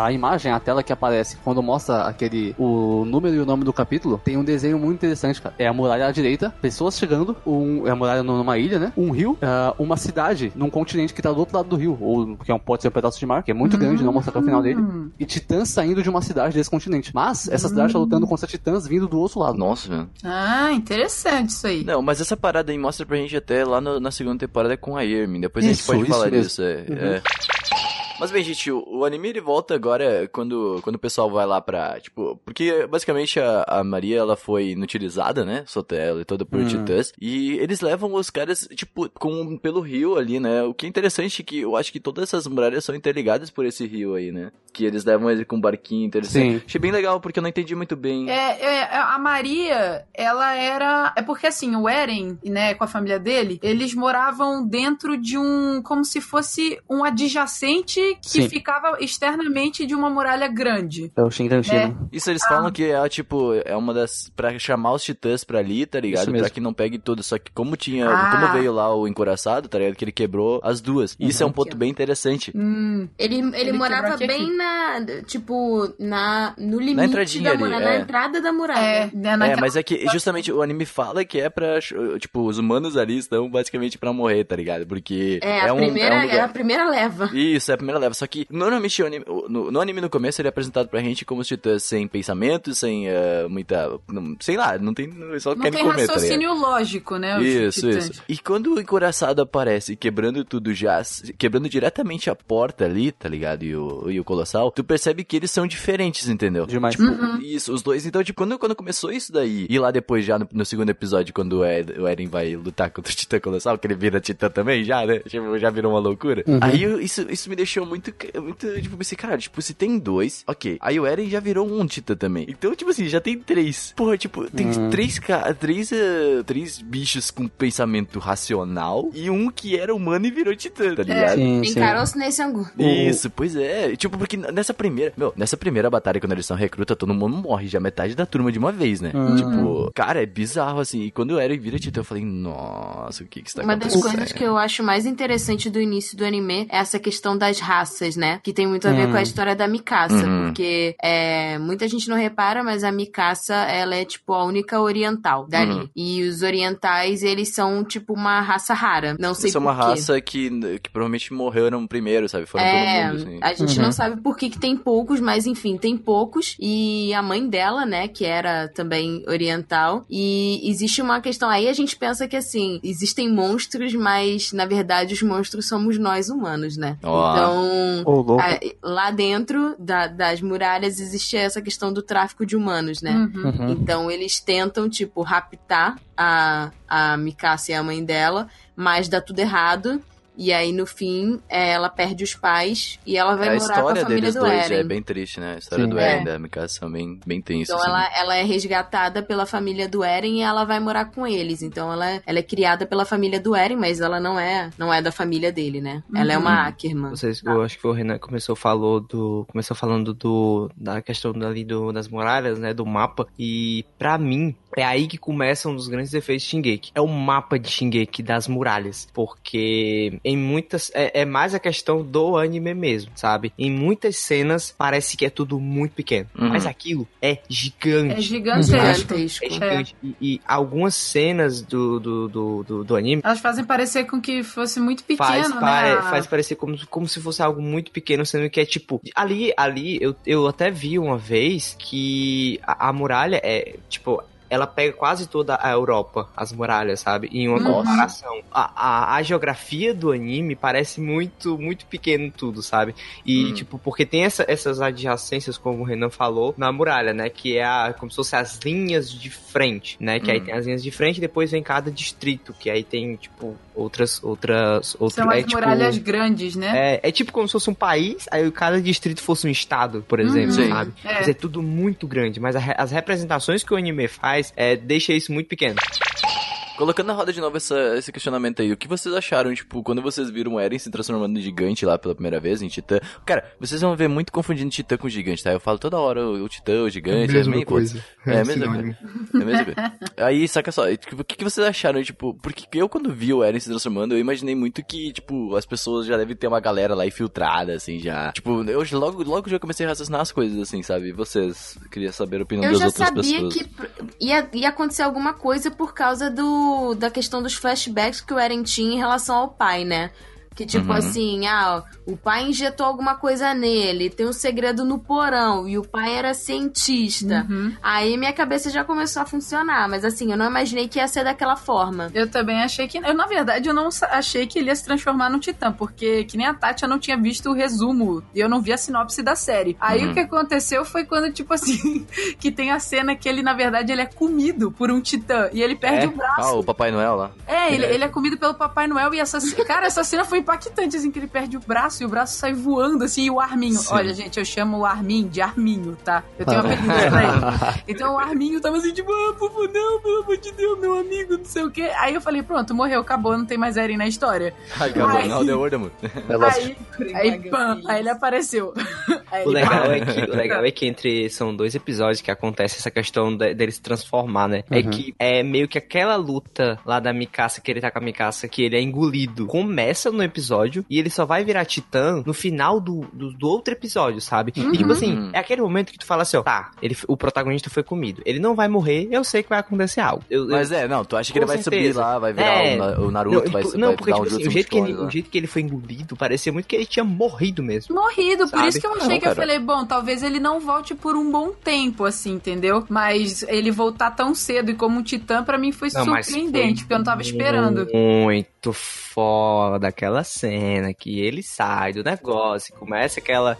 a imagem, a tela que aparece quando mostra aquele, o número e o nome do capítulo, tem um desenho muito interessante, cara. É a muralha à direita, pessoas chegando, um, é a muralha numa ilha, né? Um rio, ah, uma cidade num continente que tá do outro lado do rio, ou que é um, pode ser um pedaço de mar, que é muito grande, não mostra até o final dele. Hum. E titãs saindo de uma cidade desse continente. Mas essa cidade tá lutando contra titãs vindo do outro lado. Nossa, velho. Ah, interessante isso aí. Não, mas essa parada aí mostra pra gente até lá no- na segunda temporada com a Irmin. Depois a gente Isso, pode isso falar mesmo. disso. É, é. Mas bem, gente, o, o anime ele volta agora quando, quando o pessoal vai lá pra. Tipo, porque basicamente a, a Maria ela foi inutilizada, né? Sotela e toda por Hum. titãs. E eles levam os caras, tipo, com, pelo rio ali, né? O que é interessante é que eu acho que todas essas muralhas são interligadas por esse rio aí, né? Que eles levam ele com um barquinho interessante. Sim. Achei bem legal porque eu não entendi muito bem. É, é, a Maria, ela era. É porque assim, o Eren, né, com a família dele, eles moravam dentro de um. Como se fosse um adjacente Que Sim. ficava externamente de uma muralha grande. É o Shinran É. Isso eles falam que é, tipo, é uma das. Pra chamar os titãs pra ali, tá ligado? Isso mesmo. Pra que não pegue tudo. Só que como tinha. Ah. Como veio lá o encoraçado, tá ligado? Que ele quebrou as duas. E Isso é um ponto bem interessante. Hum, Ele, ele, Ele morava quebrou aqui, bem na. Tipo, na, no limite entradinha da ali, muralha. é. Na entrada da muralha. é, né, É, mas é que justamente o anime fala que é pra. Tipo, os humanos ali estão basicamente pra morrer, tá ligado? Porque. É, a, um, primeira, é um é lugar- a primeira leva. Isso, é a primeira leva. Só que normalmente o anime, no, no anime no começo ele é apresentado pra gente como os titãs sem pensamentos, sem eh, muita. Não, sei lá, não tem. Só não querem tem comer, tá raciocínio lógico, né? os Isso, titãs. isso. E quando o encoraçado aparece quebrando tudo já, quebrando diretamente a porta ali, tá ligado? E o, e o Colossal, tu percebe que eles são diferentes, entendeu? Demais. Tipo, Uhum. isso, os dois. Então, tipo, quando, quando começou isso daí, e lá depois, já no, no segundo episódio, quando o, Ed- o Eren vai lutar contra o Titã Colossal, que ele vira Titã também, já, né? Tipo, já virou uma loucura. Uhum. Aí isso, isso me deixou muito, muito, tipo, pensei, cara, tipo, se tem dois, ok. Aí o Eren já virou um Titã também. Então, tipo assim, já tem três. Porra, tipo, tem Uhum. três, três, eh, três bichos com pensamento racional e um que era humano e virou Titã, tá ligado? Sim, sim. Encarou-se nesse angu. Isso, pois é. Tipo, porque nessa primeira. Meu, nessa primeira batalha, quando eles são recruta, todo mundo morre. Já metade da turma de uma vez, né? Uhum. Tipo, cara, é bizarro assim. E quando o Eren vira Titã, eu falei, nossa, o que que está Uma das acontecendo? coisas que eu acho mais interessante do início do anime é essa questão das raças, né? Que tem muito a ver Hum. com a história da Mikasa. Uhum. Porque é, muita gente não repara, mas a Mikasa, ela é tipo a única oriental dali. Uhum. E os orientais, eles são tipo uma raça rara. Não sei Isso é uma quê. raça que, que provavelmente morreram primeiro, sabe? Foram É, pelo mundo, assim. a gente Uhum. não sabe por que, que tem poucos, mas enfim, tem poucos. E a mãe dela, né, que era também oriental. E existe uma questão aí, a gente pensa que assim, existem monstros, mas na verdade os monstros somos nós humanos, né? Ó. Então. Ô, louco. a- lá dentro da- das muralhas existe essa questão do tráfico de humanos, né? Uhum. Uhum. Então eles tentam, tipo, raptar a, a Mikasa e a mãe dela, mas dá tudo errado. E aí, no fim, é, ela perde os pais e ela vai É, morar com a história família deles do dois Eren. é bem triste, né? A história Sim. do É. Eren e da Mikasa são bem, bem tensos. Então assim. ela, ela é resgatada pela família do Eren e ela vai morar com eles. Então ela, ela é criada pela família do Eren, mas ela não é, não é da família dele, né? Ela é Uhum. uma Ackerman. Vocês, eu acho que o Renan começou falou do, começou falando do da questão ali do, das muralhas, né, do mapa. E pra mim é aí que começam um dos grandes defeitos de Shingeki. É o mapa de Shingeki das muralhas, porque em muitas é, é mais a questão do anime mesmo, sabe? Em muitas cenas parece que é tudo muito pequeno, Uhum. mas aquilo é gigante. É gigantesco. Gigantesco. É gigante. E, e algumas cenas do, do, do, do, do anime Elas fazem parecer com que fosse muito pequeno, faz, né? pare- faz parecer como, como se fosse algo muito pequeno, sendo que é tipo. Ali, ali, eu, eu até vi uma vez que a, a muralha é, tipo. Ela pega quase toda a Europa, as muralhas, sabe? Em uma Nossa. comparação. A, a, a geografia do anime parece muito, muito pequeno tudo, sabe? E, Hum. tipo, porque tem essa- essas adjacências, como o Renan falou, na muralha, né? Que é a, como se fossem as linhas de frente, né? Que aí Hum. tem as linhas de frente e depois vem cada distrito, que aí tem, tipo, outras, outras, outros... São as é, tipo, muralhas grandes, né? é, é tipo como se fosse um país, aí cada distrito fosse um estado, por exemplo, Sim. sabe? É. Mas é tudo muito grande, mas a as representações que o anime faz é, deixa isso muito pequeno. Colocando na roda de novo essa, esse questionamento aí, o que vocês acharam, tipo, quando vocês viram o Eren se transformando em gigante lá pela primeira vez, em Titã? Cara, vocês vão ver muito confundindo Titã com gigante, tá? Eu falo toda hora o, o Titã, o gigante, é, meio coisa. É, a mesma coisa. É [LAUGHS] mesmo? Aí, saca só, tipo, o que, que vocês acharam, tipo, porque eu quando vi o Eren se transformando, eu imaginei muito que, tipo, as pessoas já devem ter uma galera lá infiltrada, assim, já. Tipo, eu logo, logo já comecei a raciocinar as coisas, assim, sabe? E vocês, queria saber a opinião Eu das já outras sabia pessoas. que ia, ia acontecer alguma coisa por causa do, da questão dos flashbacks que o Eren tinha em relação ao pai, né? Que tipo Uhum. assim, ah, o pai injetou alguma coisa nele, tem um segredo no porão, e o pai era cientista. Uhum. Aí minha cabeça já começou a funcionar, mas assim, eu não imaginei que ia ser daquela forma. Eu também achei que. Eu, na verdade, eu não achei que ele ia se transformar num titã, porque que nem a Tati, eu não tinha visto o resumo e eu não vi a sinopse da série. Aí Uhum. o que aconteceu foi quando, tipo assim, [LAUGHS] que tem a cena que ele, na verdade, ele é comido por um titã e ele perde É? o braço. Ah, o Papai Noel lá. É, ele, ele é comido pelo Papai Noel e essa. Cara, essa cena foi impactante, assim, que ele perde o braço e o braço sai voando, assim, e o Arminho. Sim. Olha, gente, eu chamo o Armin de Arminho, tá? Eu tenho um apelido pra ele. [LAUGHS] Então o Arminho tava assim, tipo, ah, Fufu, não, pelo amor de Deus, meu amigo, não sei o quê. Aí eu falei, pronto, morreu, acabou, não tem mais Eren na história. Ai, acabou. Ai. Não, deu order, mano. Aí, aí, pam, aí ele apareceu. [LAUGHS] Aí O legal, pam. é que, o legal é que entre. São dois episódios que acontece essa questão de- dele se transformar, né? É Uhum. que é meio que aquela luta lá da Mikasa, que ele tá com a Mikasa, que ele é engolido, começa no episódio e ele só vai virar titã no final do, do, do outro episódio, sabe? E tipo assim, Uhum. é aquele momento que tu fala assim, ó, tá, ele, o protagonista foi comido. Ele não vai morrer, eu sei que vai acontecer algo. Eu, eu- Mas é, não, tu acha que ele vai subir certeza. lá, vai virar É. o o, Naruto, não, vai, tipo, vai não, porque tipo um assim, o jeito, que ele, lá. o jeito que ele foi engolido parecia muito que ele tinha morrido mesmo. Morrido, por Sabe? isso que eu achei Não, que eu cara. falei, bom, talvez ele não volte por um bom tempo, assim, entendeu? Mas ele voltar tão cedo e como um titã, pra mim foi Não, surpreendente, foi porque eu não tava esperando. Muito foda aquela cena que ele sai do negócio e começa aquela hora.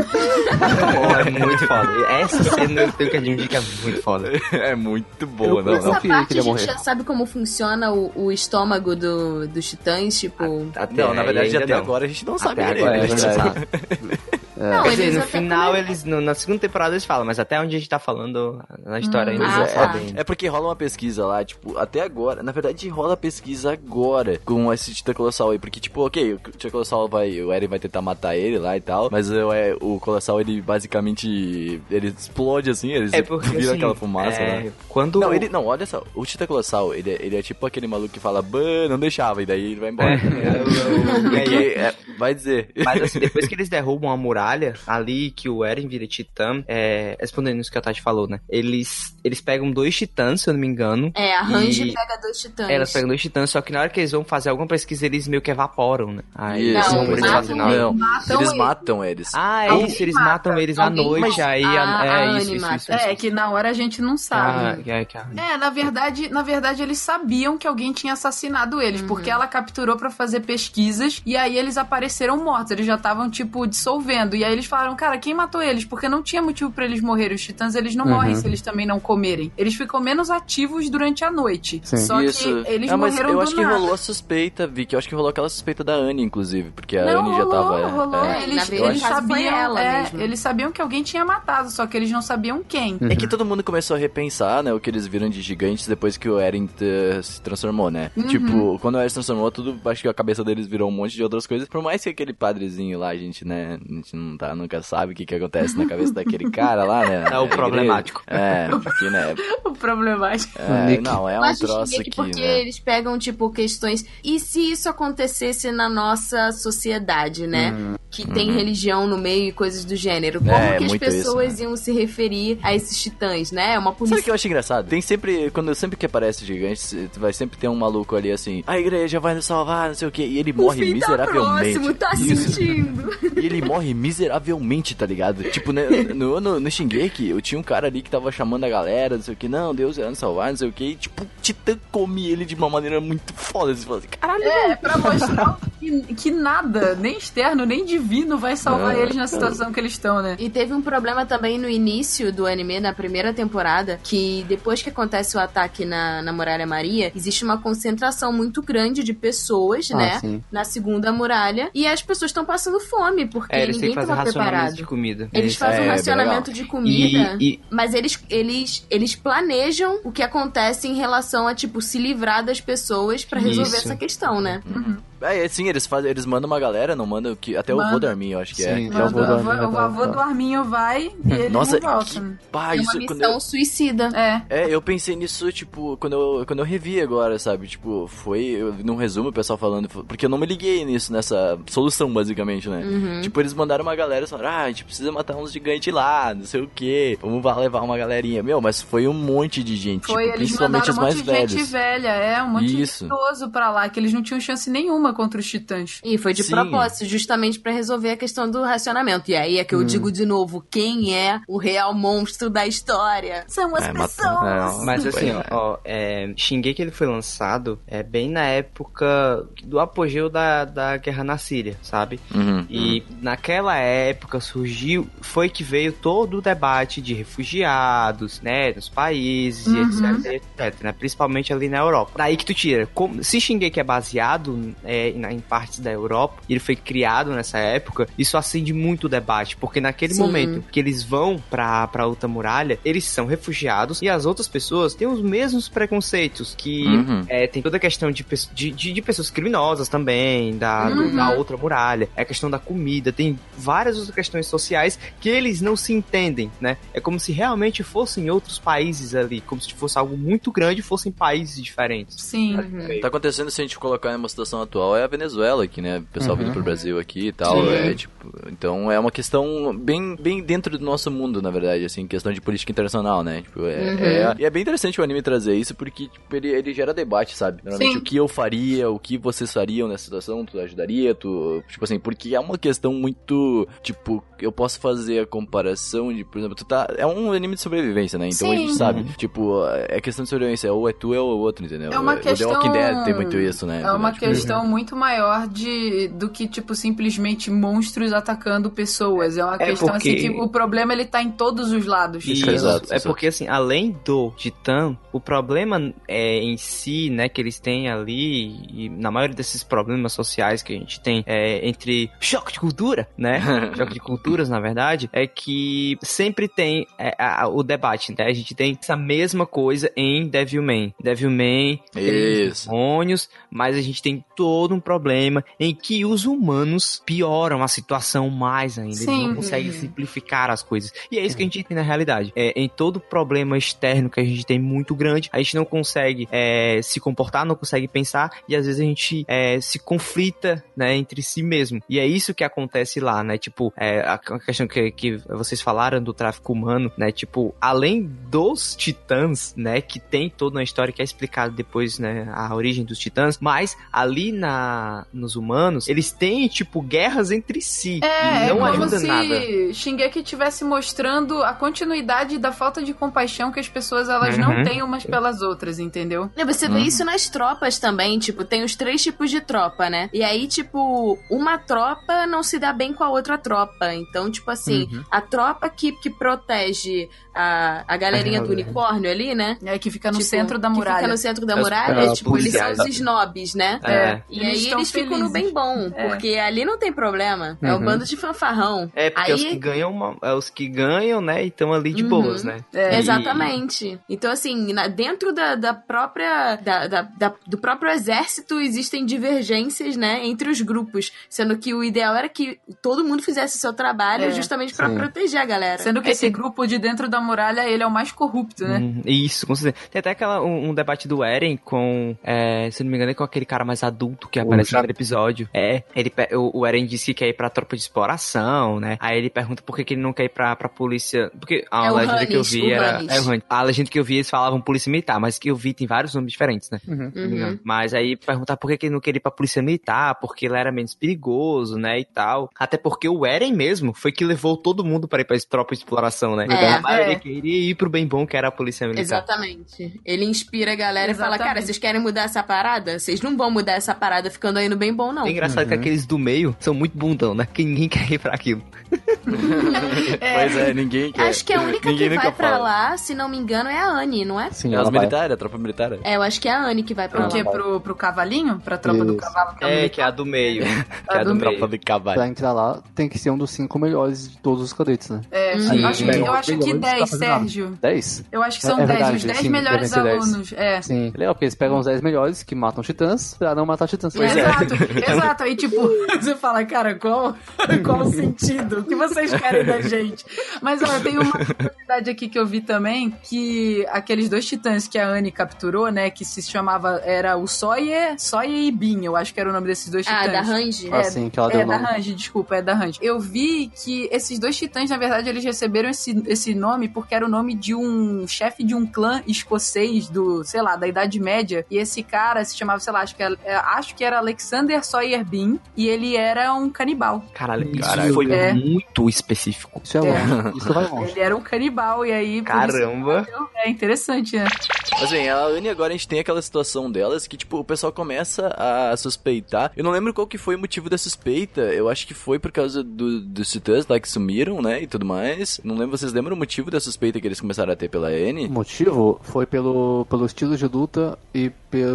Pô, [LAUGHS] é muito foda. Essa cena eu tenho que admitir que é muito foda. [LAUGHS] é muito boa, Eu- não. Essa parte que a gente morrer. já sabe como funciona o, o estômago do, dos titãs, tipo. Até Não, na verdade, ainda até não. agora a gente não sabe Até direito. agora a gente [LAUGHS] não sabe. Não, Quer dizer, eles no final, eles. no- na segunda temporada eles falam, mas até onde a gente tá falando na história ainda ah, Pois tá. sabem. é, é porque rola uma pesquisa lá, tipo, até agora. Na verdade, rola pesquisa agora com esse Titã Colossal aí. Porque, tipo, ok, o Titã Colossal vai. O Eren vai tentar matar ele lá e tal. Mas o, é, o Colossal, ele basicamente. Ele explode assim, ele É porque vira assim, aquela fumaça, é, né? Quando. Não, ele, não, olha só, o Titã Colossal, ele, é- ele é tipo aquele maluco que fala, ban, não deixava, e daí ele vai embora. tá? É, Porque, [LAUGHS] é, vai dizer. Mas assim, depois que eles derrubam a muralha, ali que o Eren vira titã, é, respondendo isso que a Tati falou, né? Eles, eles pegam dois titãs, se eu não me engano. É, a Range E- pega dois titãs. É, Elas pegam dois titãs, só que na hora que eles vão fazer alguma pesquisa, eles meio que evaporam, né? Aí Isso, Não, eles eles matam não, Matam eles ele. matam eles. Ah, é isso, eles mata. matam eles à Alguém noite, mata. aí A- a- a é Anne isso, isso, isso, É, que na hora a gente não sabe. Ah, que- que- que- É, na verdade, na verdade eles sabiam que alguém tinha assassinado eles, porque ela capturou pra fazer pesquisas e aí eles apareceram mortos, eles já estavam tipo dissolvendo. E aí eles falaram, cara, quem matou eles? Porque não tinha motivo pra eles morrerem. Os titãs eles não Uhum. morrem se eles também não comerem. Eles ficam menos ativos durante a noite. Sim. Só Isso. que eles Ah, mas morreram eu do acho que nada. rolou a suspeita, Vicky. Eu acho que rolou aquela suspeita da Anne, inclusive. Porque a Não, Anne já rolou, tava. é, rolou. é. na Eles, verdade, eles foi sabiam, ela é, mesmo. eles sabiam que alguém tinha matado, só que eles não sabiam quem. É que todo mundo começou a repensar, né, o que eles viram de gigantes depois que o Eren eh, se transformou, né? Uhum. Tipo, quando o Eren se transformou, tudo, acho que a cabeça deles virou um monte de outras coisas. Por mais que aquele padrezinho lá, a gente, né, a gente não tá, nunca sabe o que que acontece na cabeça daquele cara lá, né? [LAUGHS] É o problemático. É, porque, né, [LAUGHS] O problemático. é, não, é um troço que, porque né? eles pegam, tipo, questões. E se isso acontecesse na nossa sociedade, né? Que tem religião no meio e coisas do gênero. Como Uhum. É, que as pessoas isso, iam se referir a esses titãs, né? É uma Sabe o que eu acho engraçado? Tem sempre, quando sempre que aparece gigantes, vai sempre ter um maluco ali assim, a igreja vai nos salvar, não sei o que, e ele morre fim tá miseravelmente. próximo, tá sentindo. E ele morre miseravelmente, [LAUGHS] tá ligado? Tipo, né, [LAUGHS] no, no, no Shingeki, eu tinha um cara ali que tava chamando a galera, não sei o que, não, Deus nos salvar, não sei o que, e tipo, o Titã come ele de uma maneira muito foda. Você fala assim, caralho, É, pra mostrar que, que nada, nem externo, nem divino, vai salvar É. eles na situação que eles estão, né? E teve um problema também no início do anime, na primeira temporada, que depois que acontece o ataque na, na Muralha Maria, existe uma concentração muito grande de pessoas, Ah, né? sim. Na segunda muralha. E as pessoas estão passando fome, porque É, ninguém fazer tava racionamento preparado. de comida. Eles fazem É, um bem racionamento de comida, E- e- mas eles, eles, eles planejam o que acontece em relação a, tipo, se livrar das pessoas pra resolver Isso. essa questão, né? É, sim, eles fazem, eles mandam uma galera, não mandam que até o Manda. vô do Armin, eu acho que Sim. é. Que é o vô do o, Armin, avô- o vai avô do Arminho vai e ele Nossa, não volta. que né? pá, É uma missão eu, suicida. É. É, eu pensei nisso, tipo, quando eu, quando eu revi agora, sabe? Tipo, foi, eu, num resumo, o pessoal falando, porque eu não me liguei nisso, nessa solução, basicamente, né? Uhum. Tipo, eles mandaram uma galera e falaram, ah, a gente precisa matar uns gigantes lá, não sei o quê, vamos lá levar uma galerinha. Meu, mas foi um monte de gente, Foi, tipo, eles principalmente mandaram os um mais monte de gente velhos. velha, é, um monte Isso. de idoso pra lá, que eles não tinham chance nenhuma contra os titãs. E foi de Sim. propósito, justamente pra resolver a questão do racionamento. E aí é que eu digo de novo, quem é o real monstro da história? São as É, pessoas. é, Mas assim, É. ó, ó, é, Shingeki ele foi lançado é, bem na época do apogeu da, da guerra na Síria, sabe? Uhum. E naquela época surgiu, foi que veio todo o debate de refugiados, né, nos países e Uhum. etc, etc, né, principalmente ali na Europa. Daí que tu tira, como, se Shingeki é baseado é, em, em partes da Europa, e ele foi criado nessa época, isso acende muito o debate, porque naquele Sim. momento que eles vão pra, pra outra muralha, eles são refugiados e as outras pessoas têm os mesmos preconceitos que Uhum. é, tem toda a questão de, de, de, de pessoas criminosas também, da, do- Uhum. da outra muralha, é a questão da comida, tem várias outras questões sociais que eles não se entendem, né? É como se realmente fossem outros países ali, como se fosse algo muito grande e fossem países diferentes. Sim. Tá acontecendo se a gente colocar em uma situação atual é a Venezuela aqui, né? O pessoal vindo pro Brasil aqui e tal. Sim. É, tipo, então é uma questão bem, bem dentro do nosso mundo, na verdade, assim, questão de política internacional, né? Tipo, é, é- e é bem interessante o anime trazer isso porque tipo, ele, ele gera debate, sabe? Normalmente Sim. o que eu faria, o que vocês fariam nessa situação, tu ajudaria, tu. Tipo assim, porque é uma questão muito. Tipo, eu posso fazer a comparação de, por exemplo, tu tá. É um anime de sobrevivência, né? Então a Sim. gente sabe. Tipo, é questão de sobrevivência, ou é tu ou é o outro, entendeu? É uma O questão- The Walking Dead tem muito isso, né? É uma Tipo, questão muito maior de do que, tipo, simplesmente monstros atacando pessoas. É uma É questão porque- assim que o problema ele tá em todos os lados. Isso, Isso, exato, é porque assim, além do Titã, o problema é, em si, né, que eles têm ali, e na maioria desses problemas sociais que a gente tem é, entre choque de cultura, né, [LAUGHS] choque de culturas, na verdade, é que sempre tem é, a- o debate, né, a gente tem essa mesma coisa em Devilman. Devilman Isso. demônios, mas a gente tem todo um problema em que os humanos pioram a situação mais ainda. Eles Sim. não conseguem simplificar as coisas. E é isso que a gente tem na realidade. É, em todo problema externo que a gente tem muito grande, a gente não consegue é, se comportar, não consegue pensar, e às vezes a gente é, se conflita né, entre si mesmo. E é isso que acontece lá, né? Tipo, é, a a questão que, que vocês falaram do tráfico humano, né? Tipo, além dos titãs, né? Que tem toda uma história que é explicada depois, né? A origem dos titãs, mas ali na, nos humanos, eles têm, tipo, guerras entre si. É, e não é como ajuda se nada. Shingeki estivesse mostrando a continuidade da falta de compaixão que as pessoas elas não Uhum. têm umas pelas outras, entendeu? E você vê isso nas tropas também, tipo, tem os três tipos de tropa, né? E aí, tipo, uma tropa não se dá bem com a outra tropa. Então, tipo assim, a tropa que, que protege a, a galerinha A do unicórnio ali, né? É que fica no Tipo, centro da Que muralha. fica no centro da muralha, ah, tipo, eles são os snobs, né? É. E Eles aí eles ficam no felizes. bem bom, É. porque ali não tem problema. É um Uhum. bando de fanfarrão. É, porque aí... os que ganham, uma- é os que ganham, né? E estão ali de Uhum. boas, né? É. E- Exatamente. Então, assim, na- dentro da, da própria. da- da- da- do próprio exército existem divergências, né, entre os grupos. Sendo que o ideal era que todo mundo fizesse o seu trabalho É. justamente pra Sim. proteger a galera. Sendo que Aí esse grupo de dentro da muralha, ele é o mais corrupto, né? Hum, Isso, com certeza. Tem até aquela, um, um debate do Eren com, é, se não me engano, é com aquele cara mais adulto que aparece no primeiro episódio. É, ele, o, o Eren disse que quer ir pra tropa de exploração, né? Aí ele pergunta por que, que ele não quer ir pra, pra polícia. Porque a É legenda que eu vi o era. É o. A legenda que eu vi eles falavam polícia militar, mas que eu vi tem vários nomes diferentes, né? Uhum. Uhum. Mas aí perguntar por que, que ele não queria ir pra polícia militar, porque ele era menos perigoso, né? E tal. Até porque o Eren mesmo foi que levou todo mundo para ir pra tropa de exploração, né? É, a maioria é. queria ir pro bem bom, que era a polícia militar. Exatamente. Ele inspira a galera e fala: Exatamente. Cara, vocês querem mudar essa parada? Vocês não vão mudar essa parada ficando aí no bem bom, não. É engraçado que aqueles do meio são muito bundão, né? Que ninguém [LAUGHS] quer ir pra aquilo. [LAUGHS] Pois é, ninguém quer. Acho que a única que Ninguém vai nunca pra fala. lá, se não me engano, é a Anne, não é? Sim, É os vai. militares, a tropa militar. É, eu acho que é a Anne que vai pra O lá. quê? Pro, pro cavalinho? Pra tropa do Isso. cavalo? que É, militar? que é a do meio. [LAUGHS] que é a do, do meio. Tropa de cavalo. Pra entrar lá, tem que ser um dos cinco melhores de todos os cadetes, né? É, Sim. eu acho que, eu acho que Melhores pra 10, fazer nada. Sérgio. 10? Eu acho que É- são é 10, verdade, os 10 sim, melhores devem ser 10. alunos. É. Sim. Legal, porque eles pegam os 10 melhores que matam titãs pra não matar titãs. Pois é. exato, [LAUGHS] exato. Aí, tipo, [LAUGHS] você fala, cara, qual, [LAUGHS] qual o sentido? O que vocês querem da gente? Mas, ó, tem uma curiosidade aqui que eu vi também, que aqueles dois titãs que a Anne capturou, né, que se chamava, era o Sawyer, Sawyer e Bin, eu acho que era o nome desses dois Ah, titãs. da Range? Ah, sim, que ela deu É, o da nome. Range, desculpa, é da Range. Eu vi que esses dois titãs, na verdade, eles receberam esse, esse nome porque era o nome de um chefe de um clã escocês do, sei lá, da Idade Média. E esse cara se chamava, sei lá, acho que, é- é- acho que que era Alexander Sawyer Bean e ele era um canibal. Caralho, isso Caralho. foi É. muito específico. Isso é longe. Isso vai longe. Ele era um canibal e aí. por Caramba. isso- É interessante, né? Mas bem, a Anne agora a gente tem aquela situação delas que, tipo, o pessoal começa a suspeitar. Eu não lembro qual que foi o motivo da suspeita. Eu acho que foi por causa do, dos titãs lá que sumiram, né? E tudo mais. Não lembro, vocês lembram o motivo da suspeita que eles começaram a ter pela O Anne? motivo foi pelo, pelo estilo de luta e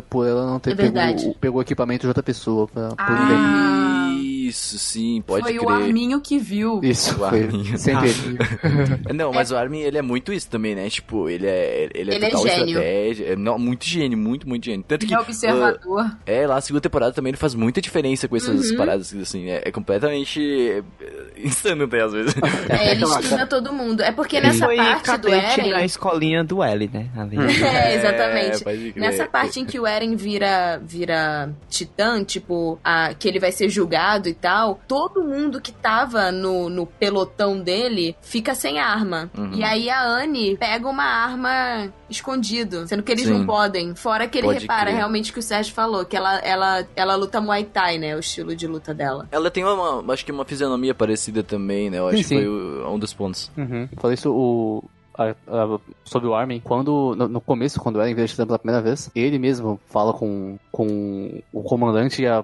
por ela não ter É pego, pego o equipamento de outra pessoa. Pra, Ah. Isso, sim, pode Foi crer. o Arminho que viu. Isso, O foi. Arminho. Ele. [LAUGHS] Não, mas o Armin, ele é muito isso também, né? Tipo, ele é, ele é Ele é total gênio. estratégia. É, não, muito gênio, muito, muito gênio. Tanto Ele que. é observador. ah, é, lá a segunda temporada também ele faz muita diferença com essas Uhum. paradas, assim. É, é completamente é, insano até, às vezes. É, ele [LAUGHS] estuda todo mundo. É porque nessa foi parte do na Eren. escolinha do L, né? Ali. [LAUGHS] É, exatamente. crer. Nessa parte em que o Eren vira, vira titã, tipo, a, que ele vai ser julgado e tal, todo mundo que tava no, no pelotão dele fica sem arma. Uhum. E aí a Anne pega uma arma escondido, sendo que eles Sim. não podem. Fora que ele Pode repara crer. realmente que o Sérgio falou, que ela, ela, ela luta Muay Thai, né? O estilo de luta dela. Ela tem uma, acho que uma fisionomia parecida também, né? Eu Sim, acho que sim. foi o- um dos pontos. Uhum. Eu falei isso o, a- a- sobre o Armin. Quando, no, no começo, quando o Eren vira titã pela primeira vez, ele mesmo fala com, com o comandante e a,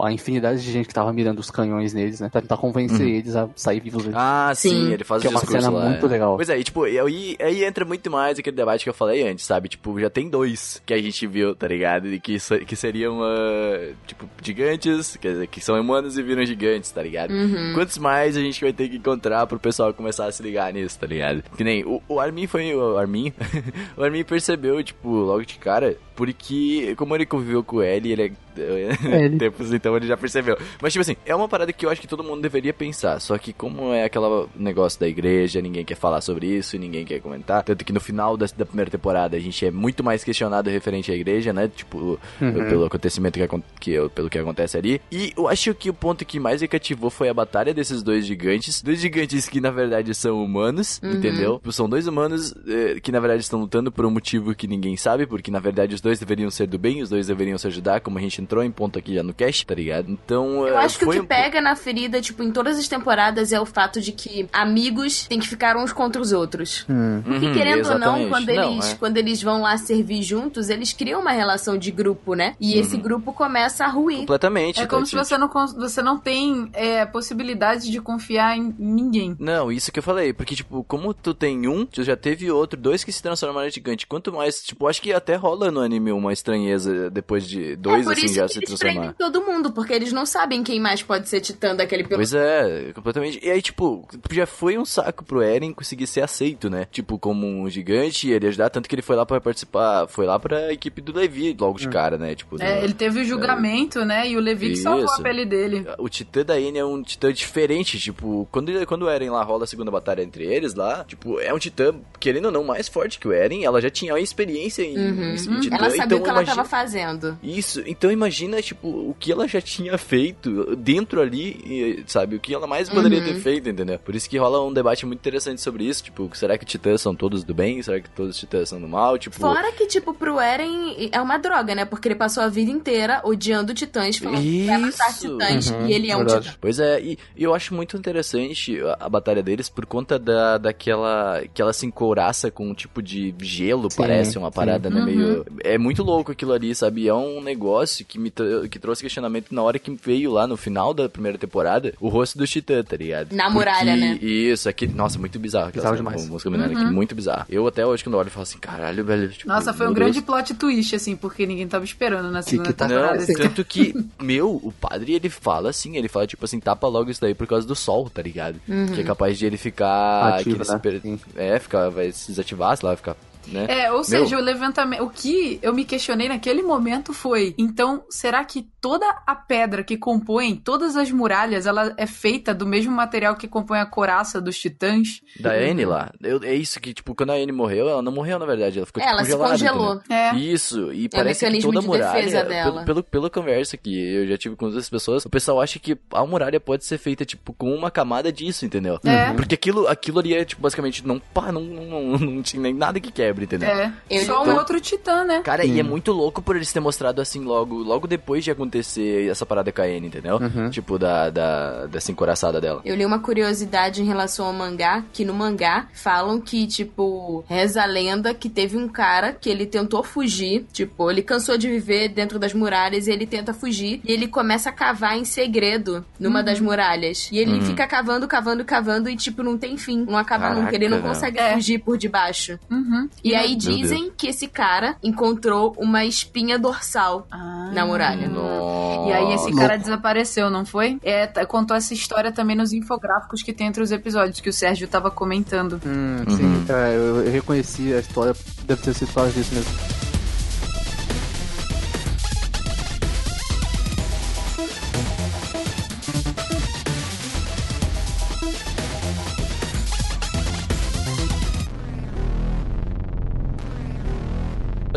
a infinidade de gente que tava mirando os canhões neles, né? Pra tentar convencer Uhum. eles a sair vivos. Ah, sim, Sim. ele faz que é o uma discurso cena lá. muito é. legal. Pois é, e, tipo, e aí, aí entra muito mais aquele debate que eu falei antes, sabe? Tipo, já tem dois que a gente viu, tá ligado? E que, que seriam, ah, tipo, gigantes, quer dizer, que são humanos e viram gigantes, tá ligado? Uhum. Quantos mais a gente vai ter que encontrar pro pessoal começar a se ligar nisso, tá ligado? Que nem o, o Armin foi. O Armin. [LAUGHS] o Armin percebeu, tipo, logo de cara, porque como ele conviveu com o Ellie, ele é. Ellie. [LAUGHS] tempos, então ele já percebeu. Mas, tipo assim, é uma parada que eu acho que todo mundo deveria pensar. Só que, como é aquele negócio da igreja, ninguém quer falar sobre isso, ninguém quer comentar. Tanto que no final da, da primeira temporada a gente é muito mais questionado referente à igreja, né? Tipo, Uhum. pelo acontecimento que, que, pelo que acontece ali. E eu acho que o ponto que mais me cativou foi a batalha desses dois gigantes. Dois gigantes que na verdade são humanos, Uhum. entendeu? São dois humanos eh, que na verdade estão lutando por um motivo que ninguém sabe, porque na verdade os dois deveriam ser do bem, os dois deveriam se ajudar, como a gente entrou em ponto aqui já no cast, tá ligado? Então, Eu eh, acho que o que um- pega na ferida, tipo, em todas as temporadas é o fato de que amigos têm que ficar uns contra os outros. Hum. Porque Uhum, querendo ou não, exatamente. quando Não, eles, é. quando eles vão lá servir juntos, eles criam uma relação de grupo, né? E esse grupo começa a ruir. Completamente. É como tá, se você não, você não tem é, possibilidade de confiar em ninguém. Não, isso que eu falei, porque, tipo, como tu tem um, tu já teve outro, dois que se transformaram em gigante. Quanto mais, tipo, acho que até rola no anime uma estranheza depois de dois, é por assim, isso já que se eles transformar. prendem todo mundo, porque eles não sabem quem mais pode ser titã daquele pelotão. Pois é, completamente. E aí, tipo, já foi um saco pro Eren conseguir ser aceito, né? Tipo, como um gigante, e ele ajudar, tanto que ele foi lá pra participar, foi lá pra equipe do Levi logo de cara, né? Tipo, É, no- ele teve o julgamento, né? E o Levi que salvou Isso. a pele dele. O Titã da N é um Titã diferente, tipo, quando, ele- quando o Eren lá rola a segunda batalha entre eles lá, tipo, é um Titã, querendo ou não, mais forte que o Eren, ela já tinha uma experiência em, Uhum. em Titã, Ela sabia então o que ela imagina... tava fazendo. Isso, então imagina, tipo, o que ela já tinha feito dentro ali, e, sabe, o que ela mais poderia Uhum. ter feito, entendeu? Por isso que rola um debate muito interessante sobre isso, tipo, será que titãs são todos do bem? Será que todos os titãs são do mal? Tipo, Fora que, tipo, pro Eren é uma droga, né? Porque ele passou a vida inteira odiando titãs, falando que vai matar Isso. titãs, Uhum, e ele é um verdade. titã. Pois é, e, e eu acho muito interessante a, a batalha deles por conta da, daquela que ela se encouraça com um tipo de gelo, Sim, parece, uma sim. parada, né, Uhum. meio... É muito louco aquilo ali, sabe? É um negócio que me que trouxe questionamento na hora que veio lá no final da primeira temporada, o rosto do Titã, tá ligado? Na muralha, né? Isso, aqui, nossa, muito bizarro. aquela Bizarro demais. Vamos combinar aqui, muito bizarro. Eu até hoje quando olho, eu falo assim, caralho, velho. tipo, Nossa, foi um grande Deus. plot twist, assim, porque ninguém tava esperando na segunda que tá- temporada. Não, esse- tanto que, [LAUGHS] meu, o padre, ele fala assim, ele fala, tipo assim, tapa logo isso daí por causa do sol, tá ligado? Que é capaz de ele ficar... Ativo, que ele se né? per- Sim. É, ficar, vai se desativar, sei lá, vai ficar, né? É, ou Meu. seja, o levantamento. O que eu me questionei naquele momento foi: então, será que toda a pedra que compõe todas as muralhas ela é feita do mesmo material que compõe a coraça dos titãs? Da Anne lá, eu- é isso que, tipo, quando a Anne morreu, ela não morreu, na verdade, ela ficou Ela tipo, se congelada, congelou. entendeu? É. Isso, e parece que mecanismo toda a de muralha, defesa dela. pelo, pelo, pela conversa que eu já tive com outras pessoas, o pessoal acha que a muralha pode ser feita, tipo, com uma camada disso, entendeu? É. Porque aquilo, aquilo ali é, tipo, basicamente, não, pá, não, não, não [LAUGHS] tinha nem nada que quebre, entendeu? É. Eu Só um tô- outro titã, né? Cara, e é muito louco por eles terem mostrado assim logo, logo depois de, acon- acontecer essa parada com a N, entendeu? Uhum. Tipo, da, da, dessa encoraçada dela. Eu li uma curiosidade em relação ao mangá, que no mangá falam que, tipo, reza a lenda que teve um cara que ele tentou fugir, tipo, ele cansou de viver dentro das muralhas e ele tenta fugir e ele começa a cavar em segredo numa das muralhas. E ele Uhum. fica cavando, cavando, cavando e, tipo, não tem fim, não acaba Caraca, nunca, ele não consegue É. fugir por debaixo. Uhum. E aí Meu dizem que esse cara encontrou uma espinha dorsal Ah. na muralha. Nossa. E aí esse cara desapareceu, não foi? É, t- contou essa história também nos infográficos que tem entre os episódios, que o Sérgio tava comentando. Hum, Uhum. sim. É, eu, eu reconheci a história, deve ter sido por causa disso mesmo.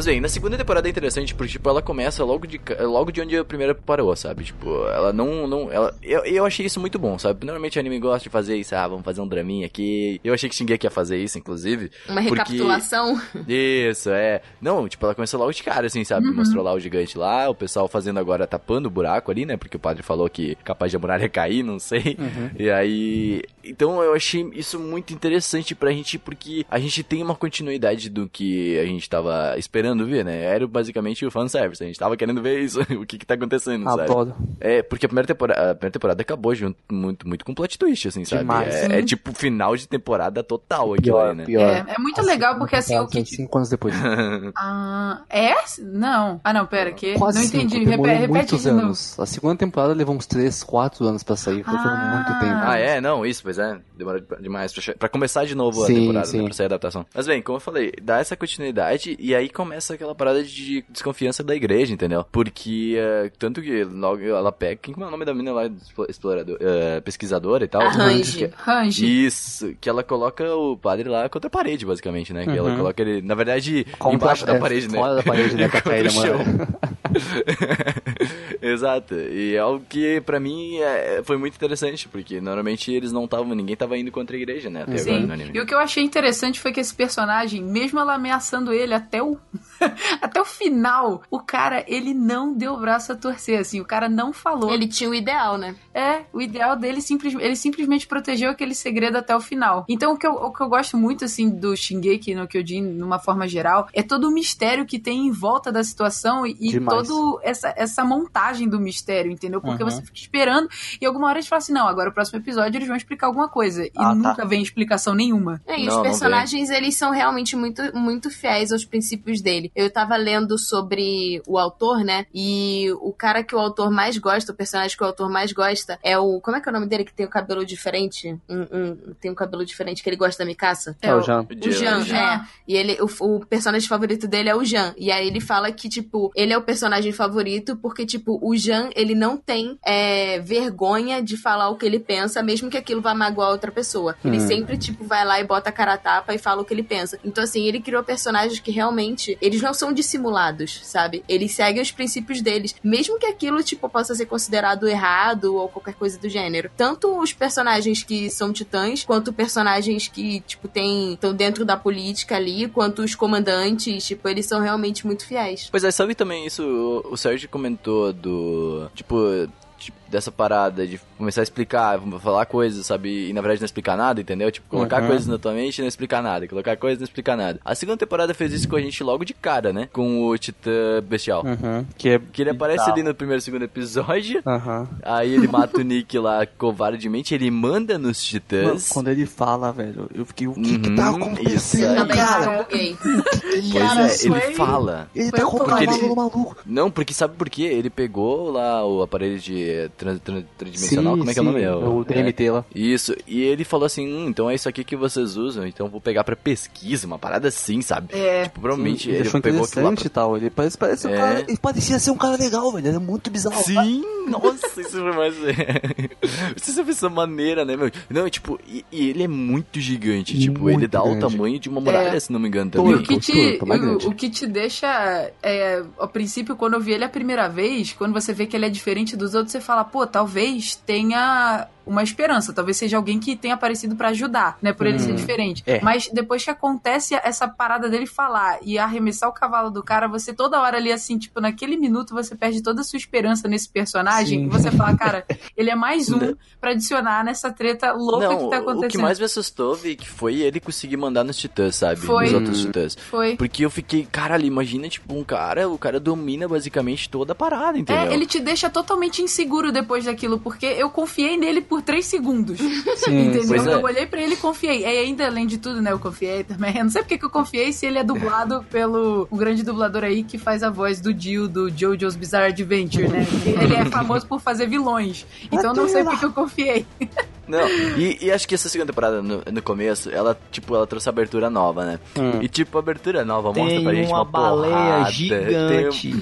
Bem, na segunda temporada é interessante porque, tipo, ela começa logo de, logo de onde a primeira parou, sabe? Tipo, ela não. não ela, eu, eu achei isso muito bom, sabe? Normalmente o anime gosta de fazer isso, ah, vamos fazer um draminha aqui. Eu achei que Shingeki ia fazer isso, inclusive. Uma porque- recapitulação. Isso, é. Não, tipo, ela começou logo de cara, assim, sabe? Mostrou lá o gigante lá, o pessoal fazendo agora, tapando o buraco ali, né? Porque o padre falou que capaz de a muralha [LAUGHS] cair, não sei. E aí. Então eu achei isso muito interessante pra gente, porque a gente tem uma continuidade do que a gente tava esperando ver, né? Era basicamente o fanservice. A gente tava querendo ver isso, [LAUGHS] o que que tá acontecendo, sabe? Adoro. É, porque a primeira temporada, a primeira temporada acabou junto, muito, muito com plot twist, assim, sabe? Demais. É, é tipo final de temporada total aquilo aí, né? É, é muito legal porque assim, o que. Cinco anos depois. [LAUGHS] Ah, é? Não. Ah, não, pera, que. Quase não cinco, entendi. demorou Repete, repete muitos de novo. anos. A segunda temporada levou uns 3, 4 anos pra sair. Foi, Ah. muito tempo. Ah, é? Não, isso, pois é. Demora demais pra, pra começar de novo a Sim, temporada, sim. né? Pra sair a adaptação. Mas bem, como eu falei, dá essa continuidade e aí começa aquela parada de desconfiança da igreja, entendeu? Porque, eh, tanto que logo ela pega... Quem é o nome da menina lá, explo- explorador, eh, pesquisadora e tal? Arrange. Que- Range. Isso, que ela coloca o padre lá contra a parede, basicamente, né? Que ela Uhum. coloca ele, na verdade, Contra- embaixo da é, parede, né? fora da parede, né, Contra o na chão. [LAUGHS] Exato. E é algo que pra mim é, foi muito interessante, porque normalmente eles não estavam, ninguém tava indo contra a igreja, né? Até agora Sim. no anime. E o que eu achei interessante foi que esse personagem, mesmo ela ameaçando ele até o [LAUGHS] até o final, o cara, ele não deu o braço a torcer, assim, o cara não falou. Ele tinha o ideal, né? É, o ideal dele simples, ele simplesmente protegeu aquele segredo até o final. Então o que eu, o que eu gosto muito assim do Shingeki no Kyojin, numa forma geral, é todo o mistério que tem em volta da situação e, e. todo essa, essa montagem do mistério, entendeu? Porque Uhum. você fica esperando e alguma hora eles falam assim: "Não, agora o próximo episódio eles vão explicar alguma coisa". E Ah, tá. nunca vem explicação nenhuma. É, e Não, os personagens, eles são realmente muito, muito fiéis aos princípios dele. Eu tava lendo sobre o autor, né? E o cara que o autor mais gosta, o personagem que o autor mais gosta, é o. Como é que é o nome dele que tem o cabelo diferente? Um, um- tem um cabelo diferente que ele gosta da Mikasa? É, o Jean. O Jean, Jean. é. E ele, o, o personagem favorito dele é o Jean. E aí ele fala que, tipo, ele é o personagem favorito porque, tipo, o Jean, ele não tem é, vergonha de falar o que ele pensa, mesmo que aquilo vá magoar outra pessoa. Ele Hum. sempre, tipo, vai lá e bota a cara a tapa e fala o que ele pensa. Então, assim, ele criou personagens que realmente, eles não são dissimulados, sabe? Eles seguem os princípios deles. Mesmo que aquilo, tipo, possa ser considerado errado ou qualquer coisa do gênero. Tanto os personagens que são titãs, quanto personagens que, tipo, tem estão dentro da política ali, quanto os comandantes, tipo, eles são realmente muito fiéis. Pois é, sabe também isso, o, Sérgio comentou do, tipo, tipo, dessa parada de começar a explicar, falar coisas, sabe, e na verdade não explicar nada, entendeu? Tipo, colocar Uhum. coisas na tua mente e não explicar nada, colocar coisas e não explicar nada. A segunda temporada fez isso com a gente logo de cara, né? Com o Titã Bestial. Uhum. Que é. Que ele aparece ali no primeiro e segundo episódio, Aham. aí ele mata o Nick lá covardemente, ele manda nos Mano, Titãs. Quando ele fala, velho, eu fiquei, o que que Uhum, tá isso acontecendo, cara? Pois Cara, é, ele foi- fala. Ele tá com o pouco- cavalo ele- maluco. Não, porque sabe por quê? Ele pegou lá o aparelho de trans, trans- transdimensional, como é que é o nome? É O DMT lá. Isso, e ele falou assim, hum, então é isso aqui que vocês usam, então eu vou pegar pra pesquisa, uma parada assim, sabe? É. Tipo, provavelmente Sim, ele achou pegou aquilo lá e tal. Ele parece, parece um É. cara. Ele parecia ser um cara legal, velho. Ele é muito bizarro. pra... Sim, nossa, isso foi mais... isso é uma pessoa maneira, né, meu? Não, tipo, e, e ele é muito gigante, tipo, Muito ele dá grande. o tamanho de uma muralha, É. se não me engano, E também. o que te, o, o que te deixa, é, ao princípio, quando eu vi ele a primeira vez, quando você vê que ele é diferente dos outros, você fala, pô, talvez tenha uma esperança. Talvez seja alguém que tenha aparecido pra ajudar, né? Por ele ser diferente. É. Mas depois que acontece essa parada dele falar e arremessar o cavalo do cara, você toda hora ali, assim, tipo, naquele minuto você perde toda a sua esperança nesse personagem. Sim. E você fala, cara, [LAUGHS] ele é mais um pra adicionar nessa treta louca Não, que tá acontecendo. o que mais me assustou, Vic, foi ele conseguir mandar nos titãs, sabe? Foi. Nos outros titãs. Foi. Porque eu fiquei, caralho, imagina, tipo, um cara, o cara domina basicamente toda a parada, entendeu? É, ele te deixa totalmente inseguro depois daquilo, porque eu confiei nele por três segundos. Sim, [LAUGHS] entendeu? é. Eu olhei pra ele e confiei. E ainda, além de tudo, né, eu confiei também. Eu não sei porque que eu confiei se ele é dublado pelo um grande dublador aí que faz a voz do Jill do JoJo's Bizarre Adventure, né? [LAUGHS] Ele é famoso por fazer vilões. Então eu não sei porque que eu confiei. [LAUGHS] Não, e, e acho que essa segunda temporada, no, no começo, ela, tipo, ela trouxe abertura nova, né? Hum. E, tipo, a abertura nova mostra Tem pra gente uma uma baleia porrada, gigante. Tem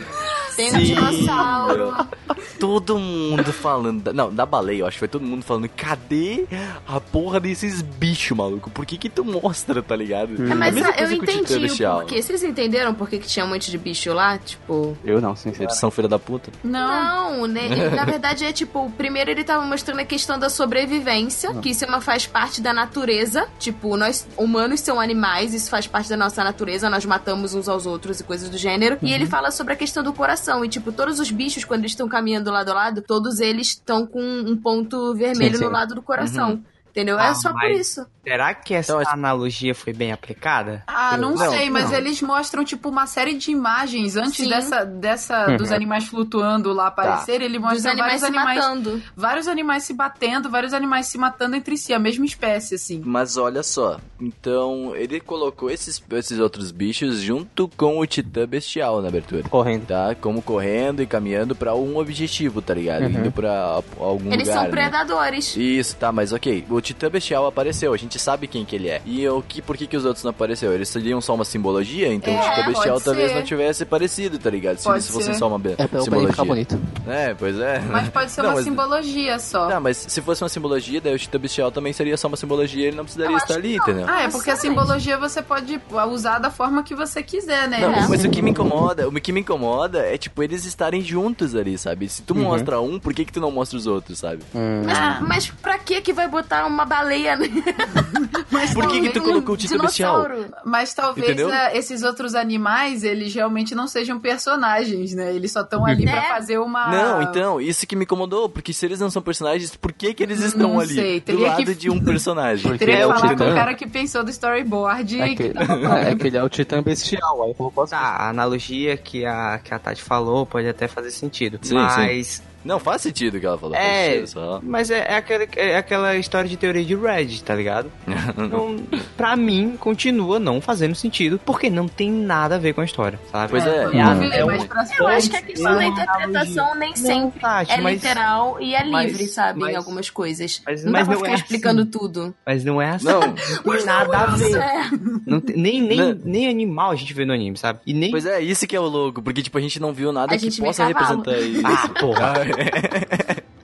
um dinossauro. Tem todo mundo falando. da- não, da baleia, eu acho que foi todo mundo falando. Cadê a porra desses bichos, maluco? Por que que tu mostra, tá ligado? É, mas ah, eu entendi o porquê. Vocês entenderam por que que tinha um monte de bicho lá? Tipo. Eu não, sincero. Eles são filha da puta. Não. Não, né? [LAUGHS] Na verdade é tipo, primeiro ele tava mostrando a questão da sobrevivência, que isso é uma, faz parte da natureza. Tipo, nós humanos são animais, isso faz parte da nossa natureza, nós matamos uns aos outros e coisas do gênero. E ele fala sobre a questão do coração. E, tipo, todos os bichos, quando eles estão caminhando lado a lado, todos eles estão com um ponto vermelho Sim, sim. no lado do coração. Entendeu? Ah, é só por mas- isso. Será que essa Então, esse- analogia foi bem aplicada? Ah, não, Não, sei, mas não. eles mostram, tipo, uma série de imagens antes Sim. dessa, dessa Uhum. dos animais flutuando lá aparecerem. Ele Dos mostra animais vários se animais, matando. vários animais se batendo, vários animais se matando entre si, a mesma espécie, assim. Mas olha só, então ele colocou esses, esses outros bichos junto com o Titã Bestial na abertura. Correndo. Tá? Como correndo e caminhando pra um objetivo, tá ligado? Uhum. Indo pra algum Eles lugar. são né? predadores. Isso, tá, mas ok. O Titã Bestial apareceu, a gente sabe quem que ele é. E o que, por que, que os outros não apareceram? Eles seriam só uma simbologia? Então o É, Titã Bestial talvez ser. não tivesse parecido, tá ligado? Se Pode eles fossem ser. só uma É ele simbologia. ficar bonito. É, pois é. Mas pode ser Não, uma mas- simbologia só. Tá, mas se fosse uma simbologia, daí o Titã Bestial também seria só uma simbologia, ele não precisaria Eu estar ali, não. entendeu? Ah, é porque a simbologia você pode usar da forma que você quiser, né? Não, É. mas o que me incomoda, o que me incomoda é tipo eles estarem juntos ali, sabe? Se tu Uhum. mostra um, por que que tu não mostra os outros, sabe? Hum. Mas, Ah. mas pra que que vai botar uma baleia? [LAUGHS] Mas Por que que tu talvez- colocou o Titã Bestial? Mas talvez eh, esses outros animais, eles realmente não sejam personagens, né? Eles só estão ali pra É. fazer uma... Não, então, isso que me incomodou, porque se eles não são personagens, por que que eles estão Não ali? sei, do lado que- de um personagem. [LAUGHS] Porque Teria é que o falar com Titã. o cara que pensou do storyboard É e que, que... é que ele é o titã bestial, aí colocou as Tá, a analogia que a, que a Tati falou pode até fazer sentido. Sim, mas. Não, faz sentido o que ela falou. É, mas é, é aquela, é aquela história de teoria de Reddit, tá ligado? [LAUGHS] Então, pra mim, continua não fazendo sentido, porque não tem nada a ver com a história, sabe? Pois é. É mais um- pra Eu acho que a questão da Não, interpretação nem Não, sempre Tati, é mas, literal e é mas- livre, sabe? mas- em algumas coisas. mas- não mas dá pra não ficar é explicando assim. tudo. mas não é assim. Não, Não tem nada a ver. É. Não tem- nem, nem, Não. nem animal a gente vê no anime, sabe? E nem. pois é, isso que é o louco, porque tipo, a gente não viu nada A que possa cavalo. representar isso. Ah, porra. [LAUGHS]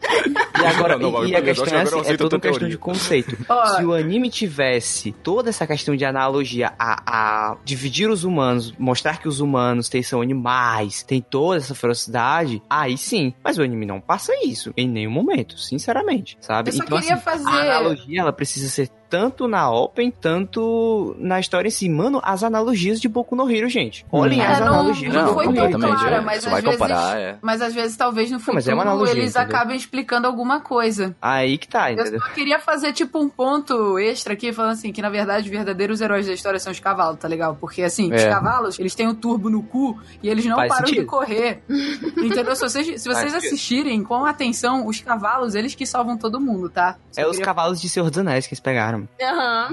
E agora, Não, não, e, e a questão é, assim, é toda uma questão de conceito. Se o anime tivesse toda essa questão de analogia a, a dividir os humanos, mostrar que os humanos têm, são animais, tem toda essa ferocidade, aí sim. Mas o anime não passa isso em nenhum momento, sinceramente, sabe? Eu só então, queria assim, fazer- a analogia, ela precisa ser tanto na Open, tanto na história em si. Mano, as analogias de Boku no Hero, gente. Olhem Hum. as É, não- analogias não de foi tão clara, é. mas às vai vezes- comparar, é. Mas às vezes, talvez no Não, futuro, mas é uma analogia, eles entendeu? acabem explicando alguma coisa. Aí que tá, Eu entendeu? só queria fazer, tipo, um ponto extra aqui, falando assim, que na verdade os verdadeiros heróis da história são os cavalos, tá legal? Porque, assim, os É. cavalos, eles têm o turbo no cu e eles não Faz param de sentido. correr. [LAUGHS] Entendeu? Se vocês, se vocês Faz assistirem com atenção, os cavalos, eles que salvam todo mundo, tá? Só É os queria- cavalos de Senhor dos Anéis que eles pegaram. Aham.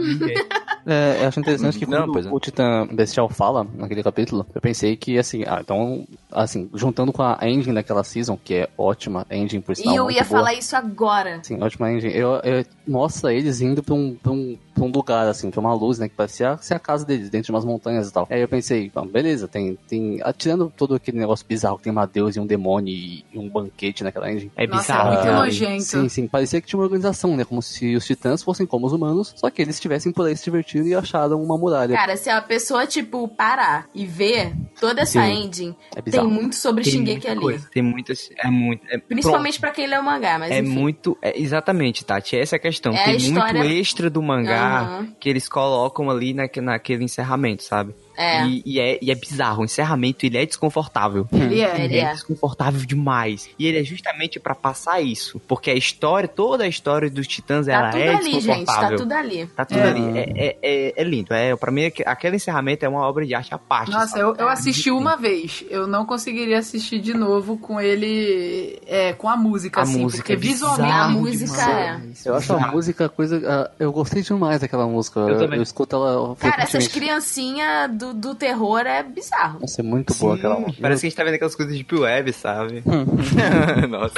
É, eu acho interessante que Não, quando pois é. o Titã Bestial fala naquele capítulo, eu pensei que, assim, ah, então, assim, juntando com a engine daquela season, que é ótima, engine por sinal E eu ia boa. falar isso agora. Sim, ótima engine. Eu, eu- mostra eles indo pra um, pra, um, pra um lugar, assim, pra uma luz, né? Que parecia ser a casa deles, dentro de umas montanhas e tal. Aí eu pensei, beleza, tem, tem. Atirando todo aquele negócio bizarro que tem uma deusa e um demônio e, e um banquete naquela engine. É Nossa, bizarro. é muito nojento. Sim, sim. Parecia que tinha uma organização, né? Como se os titãs fossem como os humanos, só que eles estivessem por aí se divertindo e acharam uma muralha. Cara, se a pessoa, tipo, parar e ver toda essa Sim. ending, é tem Tem muito sobre Tem Shingeki ali. coisa, Tem muitas. É muito. É, Principalmente pra quem lê o mangá, mas É enfim. muito. é, exatamente, Tati. Essa é a questão. É a Tem história- muito extra do mangá Aham. que eles colocam ali naque, naquele encerramento, sabe? É. E, e é, e é bizarro. O encerramento ele é desconfortável. Ele é. Ele é. desconfortável demais. E ele é justamente pra passar isso. Porque a história, toda a história dos titãs, ela Tá tudo é ali, gente. Tá desconfortável. tudo ali. Tá tudo É. ali. É, é, é, é lindo. É, pra mim, aqu- aquele encerramento é uma obra de arte à parte. Nossa, sabe? eu, eu assisti uma vez. Eu não conseguiria assistir de novo com ele. É, com a música, A assim. música porque é visualmente. A música demais. é. Eu acho a música coisa. ah, eu gostei demais daquela música. Eu Eu, também. eu escuto ela. Cara, essas criancinhas do, do terror é bizarro. Nossa, é muito boa Sim, aquela música. Parece que a gente tá vendo aquelas coisas de Deep Web, sabe? [LAUGHS] [LAUGHS] Nossa.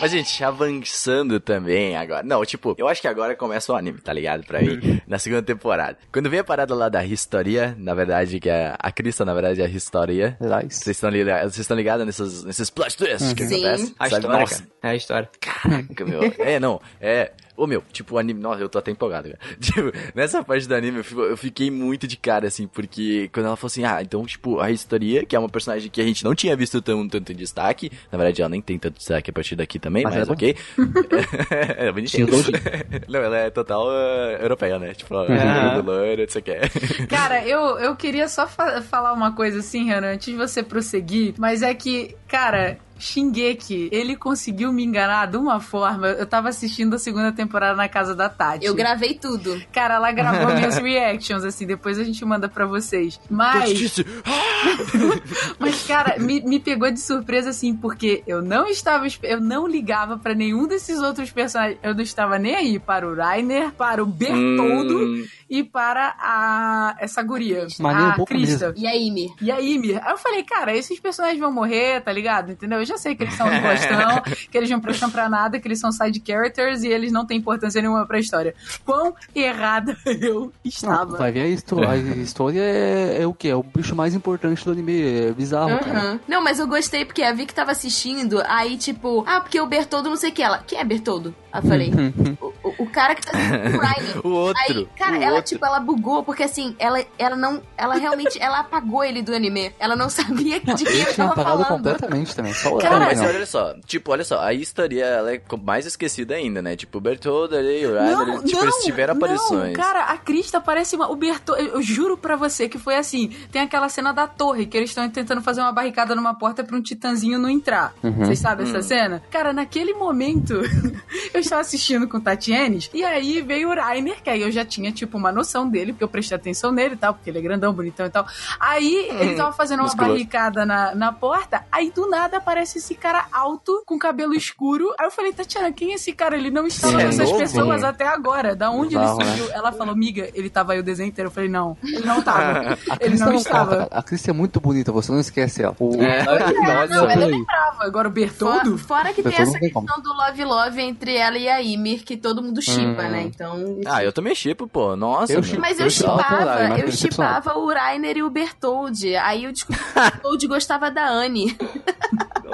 Mas, gente, avançando também agora. Não, tipo, eu acho que agora começa o anime, tá ligado? Pra mim, na segunda temporada. Quando vem a parada lá da história, na verdade, que é a Crista, na verdade, é a história. Aliás. Vocês estão ligados, vocês estão ligados nesses, nesses plot twists que Sim. acontecem? A sabe? história, Nossa, cara. É a história. Caraca, meu. É, não. É. Ô, meu, tipo, o anime. Nossa, eu tô até empolgado, cara. [LAUGHS] Tipo, nessa parte do anime eu fiquei muito de cara, assim, porque quando ela falou assim, ah, então, tipo, a Historia, que é uma personagem que a gente não tinha visto tão, tanto em destaque. Na verdade, ela nem tem tanto destaque a partir daqui também, Mas mas, é ok. [LAUGHS] é bonitinho. [LAUGHS] Não, ela é total uh, europeia, né? Tipo, Aham. do loiro, você quer. Cara, eu, eu queria só fa- falar uma coisa assim, Renan, antes de você prosseguir, mas é que, cara. Shingeki, ele conseguiu me enganar de uma forma. Eu tava assistindo a segunda temporada na casa da Tati. Eu gravei tudo. Cara, ela gravou [LAUGHS] minhas reactions, assim, depois a gente manda pra vocês. Mas. [LAUGHS] Mas, cara, me, me pegou de surpresa, assim, porque eu não estava. Eu não ligava pra nenhum desses outros personagens. Eu não estava nem aí para o Rainer, para o Bertoldo Hum, e para a. essa guria. Mas um a pouco Krista. E a Ymir? E a Ymir. Aí eu falei, cara, esses personagens vão morrer, tá ligado? Entendeu? Eu já sei que eles são um bostão, [LAUGHS] que eles não prestam pra nada, que eles são side characters e eles não têm importância nenhuma pra história. Quão errada [LAUGHS] eu Não, estava. vai ver a história. A história é, é o que? É o bicho mais importante do anime. É bizarro, cara. Aham. Não, mas eu gostei porque a Vicky tava assistindo, aí tipo, ah, porque o Bertoldo não sei o que. Ela, quem é Bertoldo? Aí eu falei, [LAUGHS] o, o- cara que tá assistindo o outro. Aí, cara, o ela, outro. tipo, ela bugou, porque assim, ela, ela não. Ela realmente. ela apagou ele do anime. Ela não sabia de quem Ele eu tava apagado falando. completamente também. Só o Cara, mas não. olha só, tipo, olha só, a história ela é mais esquecida ainda, né? Tipo, o Bertoldo ali, o Rainer, eles, tipo, eles tiveram aparições. Não, cara, a Crista parece uma. O Berto, eu, juro pra você que foi assim. Tem aquela cena da torre que eles estão tentando fazer uma barricada numa porta pra um titãzinho não entrar. Uhum. Vocês sabem Hum. essa cena? Cara, naquele momento, [LAUGHS] eu estava assistindo com o Tatienes e aí veio o Rainer, que aí eu já tinha, tipo, uma noção dele, porque eu prestei atenção nele e tal, porque ele é grandão, bonitão e tal. Aí ele tava fazendo uma Musculoso. barricada na, na porta, aí do nada aparece esse cara alto, com cabelo escuro. Aí eu falei, Tatiana, quem é esse cara? Ele não estava é nessas novo, pessoas né? até agora. Da onde Bizarro, ele surgiu? Ela falou, miga, ele tava aí o desenho inteiro. Eu falei, não, ele não tava. [LAUGHS] A ele não não estava. A Krista é muito bonita, você não esquece ela. O... É. [LAUGHS] Não, Nossa, ela lembrava. Agora o Fora, Bertoldo. fora que tem Bertoldo essa não tem como. questão do Love Love entre ela e a Ymir, que todo mundo chipa, Hum. né? Então. Ah, eu também chipo, pô. Nossa, Eu. Mas eu chipava eu chipava o Rainer e o Bertoldi. Aí eu descobri que o [LAUGHS] Bertoldi gostava da Anne.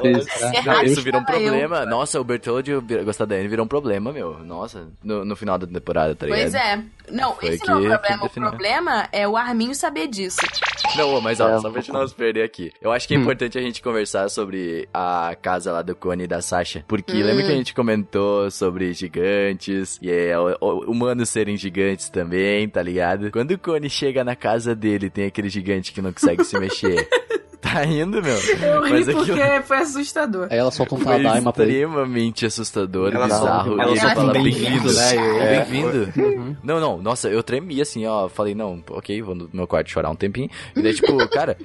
Isso, né? Não, isso virou um estava eu. problema. Nossa, o Bertoldi gostar da Anne virou um problema, meu. Nossa, no, no final da temporada, tá ligado? Pois é. Não, Foi esse não é o problema. O problema é o Arminho saber disso. Não, mas ó, É, só pra gente não se perder aqui. Eu acho que é importante a gente conversar sobre a casa lá do Cone e da Sasha. Porque Hum. lembra que a gente comentou sobre gigantes e é, o- o- humanos serem gigantes também, tá ligado? Quando o Cone chega na casa dele, tem aquele gigante que não consegue se [LAUGHS] mexer. [LAUGHS] Tá indo, meu? Eu ri Mas aquilo porque foi assustador. Aí ela solta um foi Tadaima pra ele. extremamente assustador, Ela bizarro. solta- ele ela fala solta bem-vindo, né? é. Bem-vindo. Uhum. Não, não, nossa, eu tremi assim, ó. Falei, não, ok, vou no meu quarto chorar um tempinho. E daí, tipo, [LAUGHS] cara,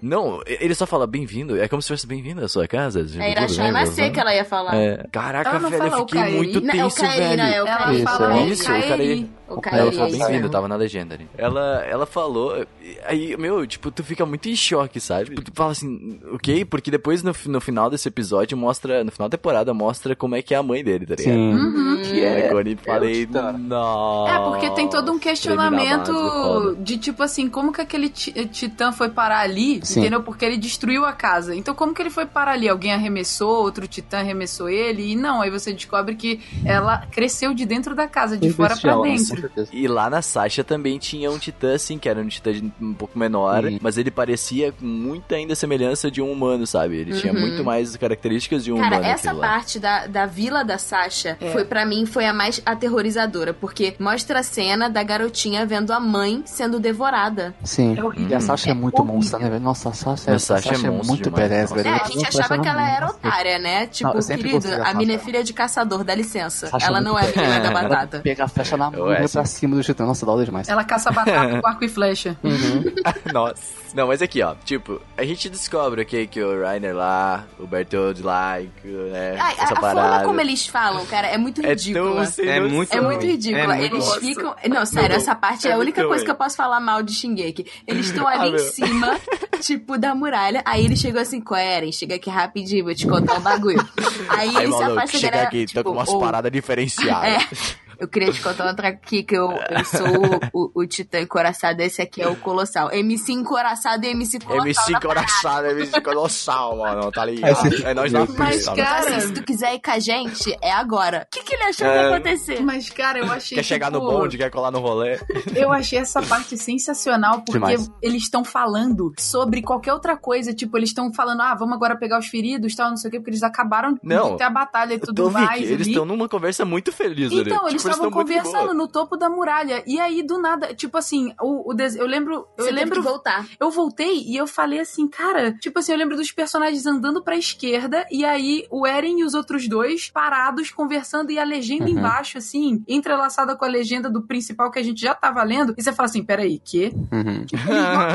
não, ele só fala bem-vindo. É como se fosse bem-vindo à sua casa. tipo, É Irachá Nascer que ela ia falar. É, caraca, velho, eu o fiquei muito é o tenso, velho. né? É o Ela Kairi. fala é. Isso, o cara aí- O Ela falou bem-vindo, é. tava na legenda ali. Ela, ela falou, aí, meu, tipo, tu fica muito em choque, sabe? Tu fala assim, ok, porque depois no, no final desse episódio mostra, no final da temporada mostra como é que é a mãe dele, tá ligado? Sim. Uhum. Que é, quando eu falei, nossa. É, porque tem todo um questionamento foda. de tipo assim, como que aquele ti- titã foi parar ali, Sim. entendeu? Porque ele destruiu a casa. Então como que ele foi parar ali? Alguém arremessou, outro titã arremessou ele? E não, aí você descobre que ela cresceu de dentro da casa, de fora pra bestial, né? dentro. Certeza. E lá na Sasha também tinha um titã, assim, que era um titã de- um pouco menor, Sim. mas ele parecia com muita ainda semelhança de um humano, sabe? Ele tinha Uhum. muito mais características de um Cara, humano. essa aquilo lá. parte da, da vila da Sasha É. foi para mim foi a mais aterrorizadora, porque mostra a cena da garotinha vendo a mãe sendo devorada. Sim. É horrível. E a Sasha é, É muito horrível. monstra, né? Nossa, a Sasha, A a Sasha Sasha, é é monstro muito nossa. velho. É, a gente achava que ela era otária, né? Tipo, sempre querido, a minha Sasha. filha é de caçador, dá licença. Sasha ela é não muito é a menina da Ela batata. pega a flecha na mão Ué, e vai sim. pra cima do titã. Nossa, da hora demais. Ela caça batata com arco e flecha. [LAUGHS] [LAUGHS] Nossa. Não, mas aqui, ó, tipo, a gente descobre aqui que o Rainer lá, o Bertold lá, que, né, Ai, a, essa a parada. forma como eles falam, cara, é muito é ridícula. tão sem É noção. muito É muito ridícula. É muito Eles ruim. ficam. Não, sério, Não, essa parte é é a única coisa ruim. que eu posso falar mal de Shingeki. Eles estão ali Ah, em meu. cima, [LAUGHS] tipo, da muralha. Aí ele chegou assim, com a Eren, chega aqui rapidinho, vou te contar um bagulho. Aí, Aí, ele se afasta chega galera, aqui, tipo, tá com umas "Ô, paradas diferenciadas. É. Eu queria te contar outra aqui, que eu, eu sou o, o, o titã encoraçado, esse aqui é o colossal. MC encoraçado e MC colossal. MC na Coraçado, MC Colossal, mano, tá ligado? Esse- É nós na Mas, pista, cara, mano. Então, assim, se tu quiser ir com a gente, é agora. O que, que ele achou que É. ia acontecer? Mas, cara, eu achei. Quer chegar no tipo, bonde, quer colar no rolê. Eu achei essa parte sensacional, porque Demais. eles estão falando sobre qualquer outra coisa. Tipo, eles estão falando, ah, vamos agora pegar os feridos tal, não sei o quê, porque eles acabaram Não. de ter a batalha e tudo mais. que eles estão numa conversa muito feliz ali. Então, Tipo, eles estavam conversando no topo da muralha. E aí, do nada, tipo assim, o, o des- eu lembro. Eu Você teve lembro. que voltar. Eu voltei e eu falei assim, cara, tipo assim, eu lembro dos personagens andando pra esquerda e aí o Eren e os outros dois parados conversando e a legenda Uhum. embaixo, assim, entrelaçada com a legenda do principal que a gente já tava lendo. E você fala assim, peraí, quê? Uhum.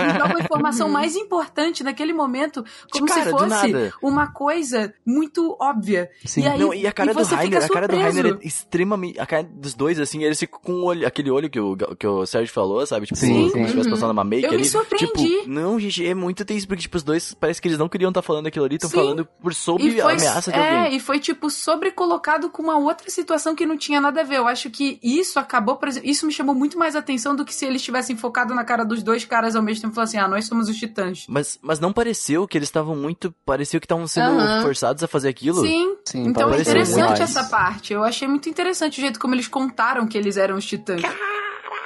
Eles dão uma informação mais importante naquele momento, como Cara, se fosse uma coisa muito óbvia. Sim. E aí, Não, e a cara e do você Rainer, fica a cara do. Rainer é extremamente. A cara dos dois, assim, eles ficam com o olho, aquele olho que o, que o Sérgio falou, sabe? Tipo, Sim, como se estivesse passando uma make Eu me ali. surpreendi. Tipo, não, gente, é muito tenso, porque, tipo, os dois parece que eles não queriam estar falando aquilo ali, estão falando por sob E a foi, ameaça de é, alguém. e foi, tipo, sobrecolocado com uma outra situação que não tinha nada a ver. Eu acho que isso acabou, por exemplo, isso me chamou muito mais atenção do que se eles tivessem focado na cara dos dois caras ao mesmo tempo e falassem, ah, nós somos os titãs. Mas, mas não pareceu que eles estavam muito. Pareceu que estavam sendo forçados a fazer aquilo. Sim. Sim, Então é interessante essa parte. Eu achei muito interessante o jeito como eles contaram que eles eram os titãs.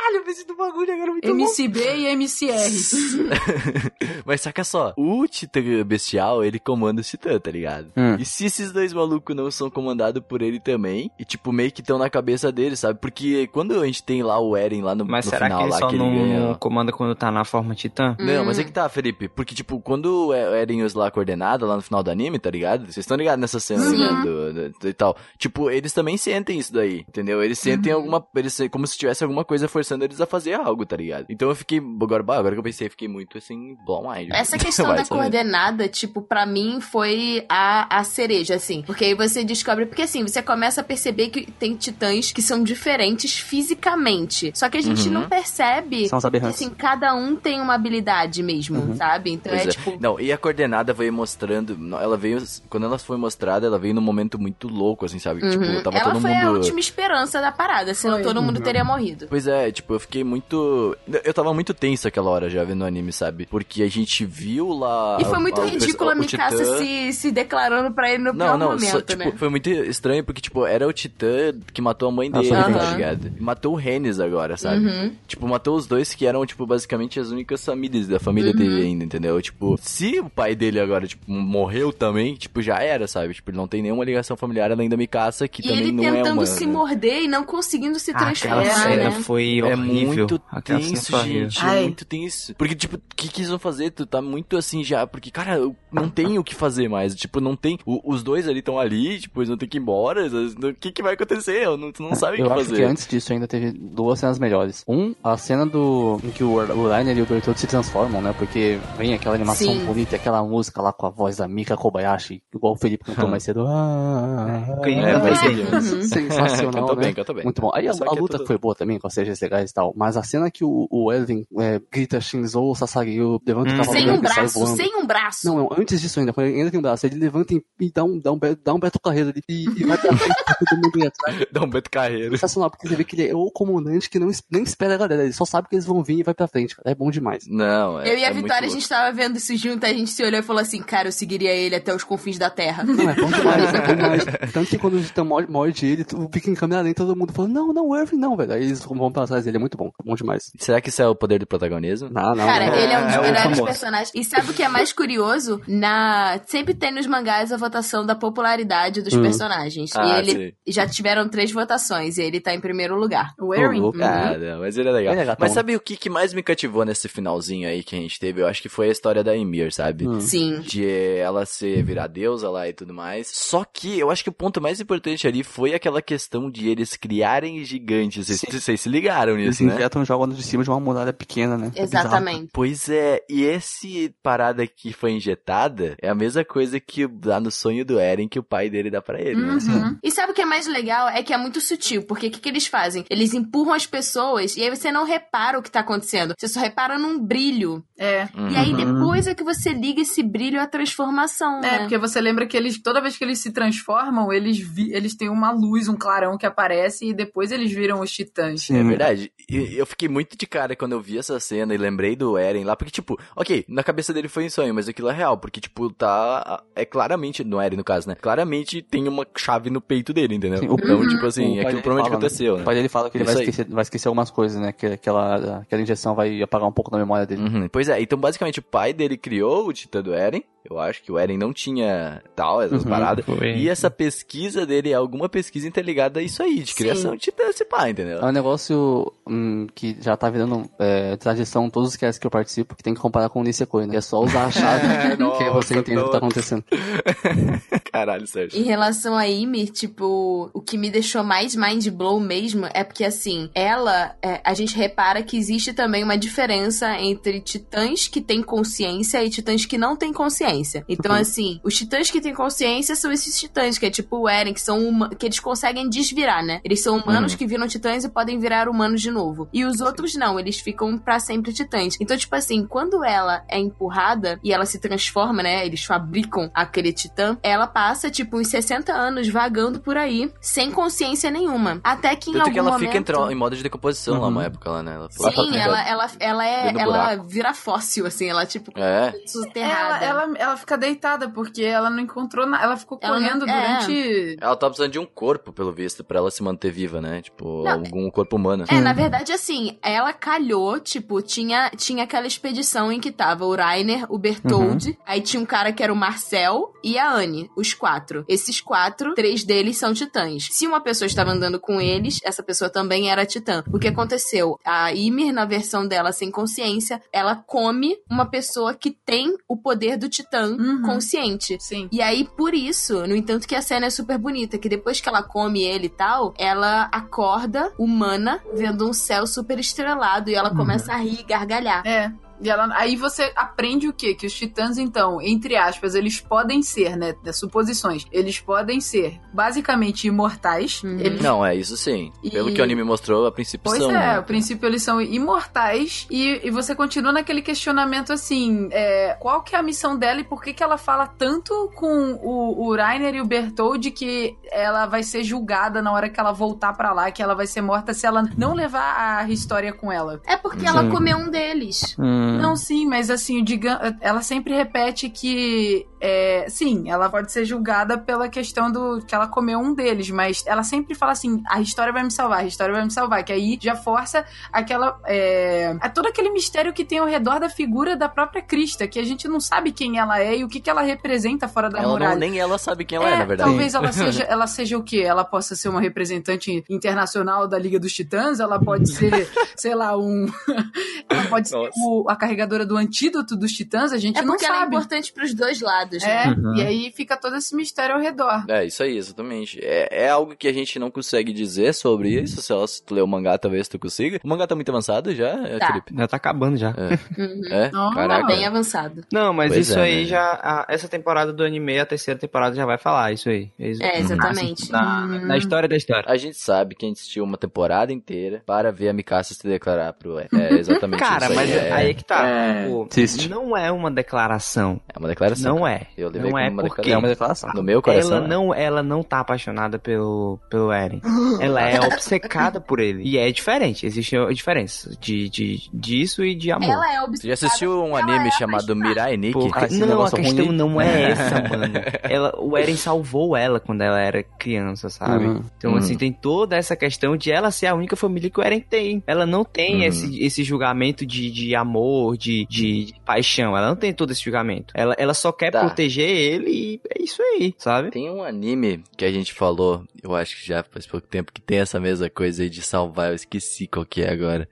Caralho, eu pensei do bagulho agora muito MCB e MCR. [LAUGHS] Mas saca só, o Titã Bestial, ele comanda o Titã, tá ligado? Hum. E se esses dois malucos não são comandados por ele também, e tipo, meio que estão na cabeça dele, sabe? Porque quando a gente tem lá o Eren lá no, Mas no será final, que ele lá só que ele não ganha... comanda quando tá na forma titã? Não, mas é Hum. que tá, Felipe. Porque, tipo, quando o Eren usa lá a coordenada lá no final do anime, tá ligado? Vocês estão ligados nessa cena, Sim. né? Do, do- do- e tal. Tipo, eles também sentem isso daí, entendeu? Eles sentem alguma. Eles, como se tivesse alguma coisa forçando eles a fazer algo, tá ligado? Então eu fiquei. Agora, agora que eu pensei, eu fiquei muito assim, blown mind. [LAUGHS] Essa questão Vai da coordenada, tipo, pra mim foi a, a cereja, assim. Porque aí você descobre. Porque assim, você começa a perceber que tem titãs que são diferentes fisicamente. Só que a gente Uhum. não percebe. São que, assim, cada um tem uma habilidade mesmo, Uhum. sabe? Então é, é. tipo. Não, e a coordenada veio mostrando. Ela veio. Quando ela foi mostrada, ela veio num momento muito louco, assim, sabe? uhum. Tipo, tava Ela todo foi a mundo. última esperança da parada, senão Foi. todo mundo Uhum. teria morrido. Pois é, tipo, eu fiquei muito. Eu tava muito tenso aquela hora já vendo o anime, sabe? Porque a gente viu lá. E foi muito a- o ridículo a o Mikasa Titã- se, se declarando pra ele no Não, pior não, momento, só, tipo, né? foi muito estranho porque, tipo, era o Titã que matou a mãe Ah, dele, foi tá ligado? Matou o Renes agora, sabe? Uhum. Tipo, matou os dois que eram, tipo, basicamente as únicas famílias da família Uhum. dele ainda, entendeu? Tipo, se o pai dele agora, tipo, morreu também, tipo, já era, sabe? Tipo, ele não tem nenhuma ligação familiar além da Mikasa, que E também ele não é tentando uma... se morder e não conseguindo se Aquela transformar, cena né? foi É horrível. muito Aquela tenso, horrível. gente. Ai. É muito tenso. Porque, tipo, o que, que eles vão fazer? Tu tá muito assim já. Porque, cara, eu não tem o que fazer mais. Tipo, não tem. o- os dois ali estão ali, tipo, eles não tem que ir embora. O que, que vai acontecer? Eu não, tu não sabe o Eu que acho fazer. que antes disso ainda teve duas cenas melhores. Um, a cena do em que o, o Rainer e o Bertold se transformam, né? Porque vem aquela animação Sim. bonita, aquela música lá com a voz da Mika Kobayashi, igual o Felipe cantou mais cedo. Ah, É, Uhum. Sensacional, né? bem, bem. Muito bom. Aí a, a é luta tudo- foi boa também, com as CGs legais e tal. Mas a cena que o, o Elvin é, grita Shinzo Sasageo, levanta Hum. o cavalo Sem um e braço, voando. sem um braço. Não, não, antes disso ainda, ainda tem um braço, ele levanta e, e dá, um, dá, um, dá um Beto Carreiro ali e, e vai pra frente todo mundo atrás. [LAUGHS] Dá um Beto Carreiro. Sensacional, porque você vê que ele é o comandante que não, nem espera a galera, ele só sabe que eles vão vir e vai pra frente, cara. É bom demais. Não, é. Eu e a é Vitória, a gente tava vendo isso junto, a gente se olhou e falou assim, cara, eu seguiria ele até os confins da Terra. Não, é bom demais, é bom demais. [LAUGHS] Tanto que quando o Titã morde, ele, tu fica em câmera lenta, todo mundo fala, não, não, o Irving não, velho. Aí eles vão pra trás dele, é muito bom, é bom demais. Será que isso é o poder do protagonismo? Não, não, Cara, não. ele é um dos é melhores famoso. personagens. E sabe o que é mais curioso? Na Sempre tem nos mangás a votação da popularidade dos Hum. personagens. Ah, e ele já tiveram três votações e ele tá em primeiro lugar. O Erin. Uhum. Ah, não, mas ele é legal. Ele é gatão, mas sabe o que, que mais me cativou nesse finalzinho aí que a gente teve? Eu acho que foi a história da Emir, sabe? Hum. Sim. De ela ser virar deusa lá e tudo mais. Só que eu acho que o ponto mais importante ali foi aquela questão de eles criarem gigantes. Vocês, Sim. vocês se ligaram Eles nisso, né? injetam jogando de cima de uma muralha pequena, né? É. Exatamente. Pois é, e esse parada que foi injetada é a mesma coisa que lá no sonho do Eren que o pai dele dá pra ele, né? Uhum. E sabe o que é mais legal? É que é muito sutil, porque o que, que eles fazem? Eles empurram as pessoas e aí você não repara o que tá acontecendo. Você só repara num brilho. É. E aí Uhum. depois é que você liga esse brilho à transformação, É, né? porque você lembra que eles, toda vez que eles se transformam, eles, vi, eles têm uma luz, um clarão que aparece e depois eles viram os titãs. Sim. É verdade. E eu fiquei muito de cara quando eu vi essa cena e lembrei do Eren lá, porque, tipo, ok, na cabeça dele foi um sonho, mas aquilo é real, porque, tipo, tá. É claramente, no Eren no caso, né? Claramente tem uma chave no peito dele, entendeu? Sim, o- então, Uhum. tipo assim, O aquilo provavelmente fala, né? aconteceu, O né? pai dele fala que ele vai esquecer, vai esquecer algumas coisas, né? Que aquela, aquela injeção vai apagar um pouco da memória dele. Uhum, Pois é, então basicamente o pai dele criou o Titã do Eren. Eu acho que o Eren não tinha tal, essas Uhum, paradas. Foi. E essa pesquisa dele é alguma pesquisa interligada a isso aí, de Sim. criação de desse pai, entendeu? É um negócio hum, que já tá virando é, tradição todos os casts que eu participo, que tem que comparar com o Nisekoi, né? É só usar a [LAUGHS] chave [LAUGHS] que aí você Nossa, entende o que tá acontecendo. [LAUGHS] Caralho, Sérgio. Em relação a Ymir, tipo, o que me deixou mais mind blow mesmo é porque, assim, ela, é, a gente repara que existe também uma diferença entre titãs que têm consciência e titãs que não têm consciência. Então, Uhum. assim, os titãs que têm consciência são esses titãs, que é tipo o Eren, que são huma- que eles conseguem desvirar, né? Eles são humanos Uhum. que viram titãs e podem virar humanos de novo. E os outros não, eles ficam pra sempre titãs. Então, tipo assim, quando ela é empurrada e ela se transforma, né? Eles fabricam aquele titã, ela passa, tipo, uns 60 anos vagando por aí, sem consciência nenhuma. Até que em Tanto algum que ela momento... fica em modo de decomposição lá Uhum. uma época lá, né? Ela Sim, "Ah, ela, ela, ela é. Ela buraco. vira fóssil, assim, ela, tipo, É. soterrada. Ela, ela, ela fica deitada porque ela não encontrou nada. Ela ficou Ela não- correndo é. durante. Ela tá precisando de um corpo, pelo visto, pra ela se manter viva, né? Tipo, Não, algum corpo humano. É, na verdade, assim, ela calhou, tipo, tinha, tinha aquela expedição em que tava o Rainer, o Bertold, aí tinha um cara que era o Marcel e a Anne, os quatro. Esses quatro, três deles são titãs. Se uma pessoa estava andando com eles, essa pessoa também era titã. O que aconteceu? A Ymir, na versão dela sem consciência, ela come uma pessoa que tem o poder do titã Uhum. consciente. Sim. E aí, por isso, no entanto que a cena é super bonita, que depois que ela come ele e tal, ela acorda humana, vendo um céu super estrelado, e ela começa a rir e gargalhar. É. E ela, aí você aprende o quê? Que os titãs, então, entre aspas, eles podem ser, né? Das suposições. Eles podem ser basicamente imortais. Uhum. Eles Não, é isso sim. E- Pelo que o anime mostrou, a princípio Pois são. é, né? a princípio eles são imortais e, e você continua naquele questionamento assim, é, qual que é a missão dela e por que que ela fala tanto com o, o Rainer e o Bertold que ela vai ser julgada na hora que ela voltar pra lá, que ela vai ser morta se ela não levar a história com ela. É porque ela Sim. comeu um deles. Hum. Não, sim, mas assim, diga, ela sempre repete que, é, sim, ela pode ser julgada pela questão do que ela comeu um deles, mas ela sempre fala assim, a história vai me salvar, a história vai me salvar, que aí já força aquela, é, é todo aquele mistério que tem ao redor da figura da própria Krista, que a gente não sabe quem ela é e o que, que ela representa fora da Ela muralha. não, nem ela sabe quem ela é, na verdade. Talvez ela [LAUGHS] seja, ela seja o quê? Ela possa ser uma representante internacional da Liga dos Titãs, ela pode ser, [LAUGHS] sei lá, um. [LAUGHS] ela pode ser o- a carregadora do antídoto dos titãs, a gente É não porque ela é sabe. importante pros dois lados. É, né? Uhum. e aí fica todo esse mistério ao redor. É, isso aí, exatamente. É, é algo que a gente não consegue dizer sobre isso. Se, ela, se tu ler o mangá, talvez tu consiga. O mangá tá muito avançado já, Tá. Felipe? Já tá acabando já. [LAUGHS] Uhum. É? Ah, Caraca. Bem avançado. Não, mas Pois isso é, aí né? já. a- essa temporada do anime, a terceira temporada já vai falar isso aí. Eles- É, exatamente. Na, Hum. na história da história. A gente sabe que a gente assistiu uma temporada inteira para ver a Mikasa se declarar pro. É, é exatamente Cara, isso. mas é, aí é que tá. É, triste. não é uma declaração. é uma declaração. Não cara. é. Eu levei Não como é uma porque- É declaração. uma declaração. No meu coração. Ela é. não, ela não tá apaixonada pelo, pelo Eren. [GASPS] Ela é obcecada por ele. E é diferente. Existe a diferença de, de, disso e de amor. Ela é Você obcecada. já assistiu um anime é chamado. Mirai Nikki? Ah, não, a questão ruim. não é [LAUGHS] essa, mano. Ela, o Eren salvou ela quando ela era criança, sabe? Uhum. Então, Uhum. assim, tem toda essa questão de ela ser a única família que o Eren tem. Ela não tem Uhum. esse, esse julgamento de, de amor, de, de, de paixão. Ela não tem todo esse julgamento. Ela, ela só quer Tá. proteger ele e é isso aí, sabe? Tem um anime que a gente falou, eu acho que já faz pouco tempo, que tem essa mesma coisa aí de salvar, eu esqueci qual que é agora.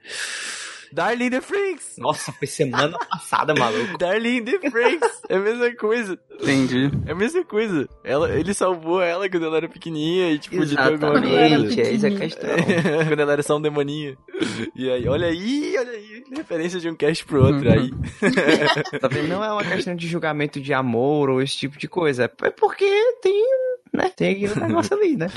Darling the Franks! Nossa, foi semana passada, maluco. [LAUGHS] Darling the Franks! É a mesma coisa. Entendi. É a mesma coisa. Ela, ele salvou ela quando ela era pequenininha e, tipo, de alguma Exatamente, coisa. é essa a questão. [LAUGHS] quando ela era só um demoninho. E aí, olha aí, olha aí. Referência de um cast pro outro aí. Tá [LAUGHS] vendo? Não é uma questão de julgamento de amor ou esse tipo de coisa. É porque tem, né? Tem aquele negócio ali, né?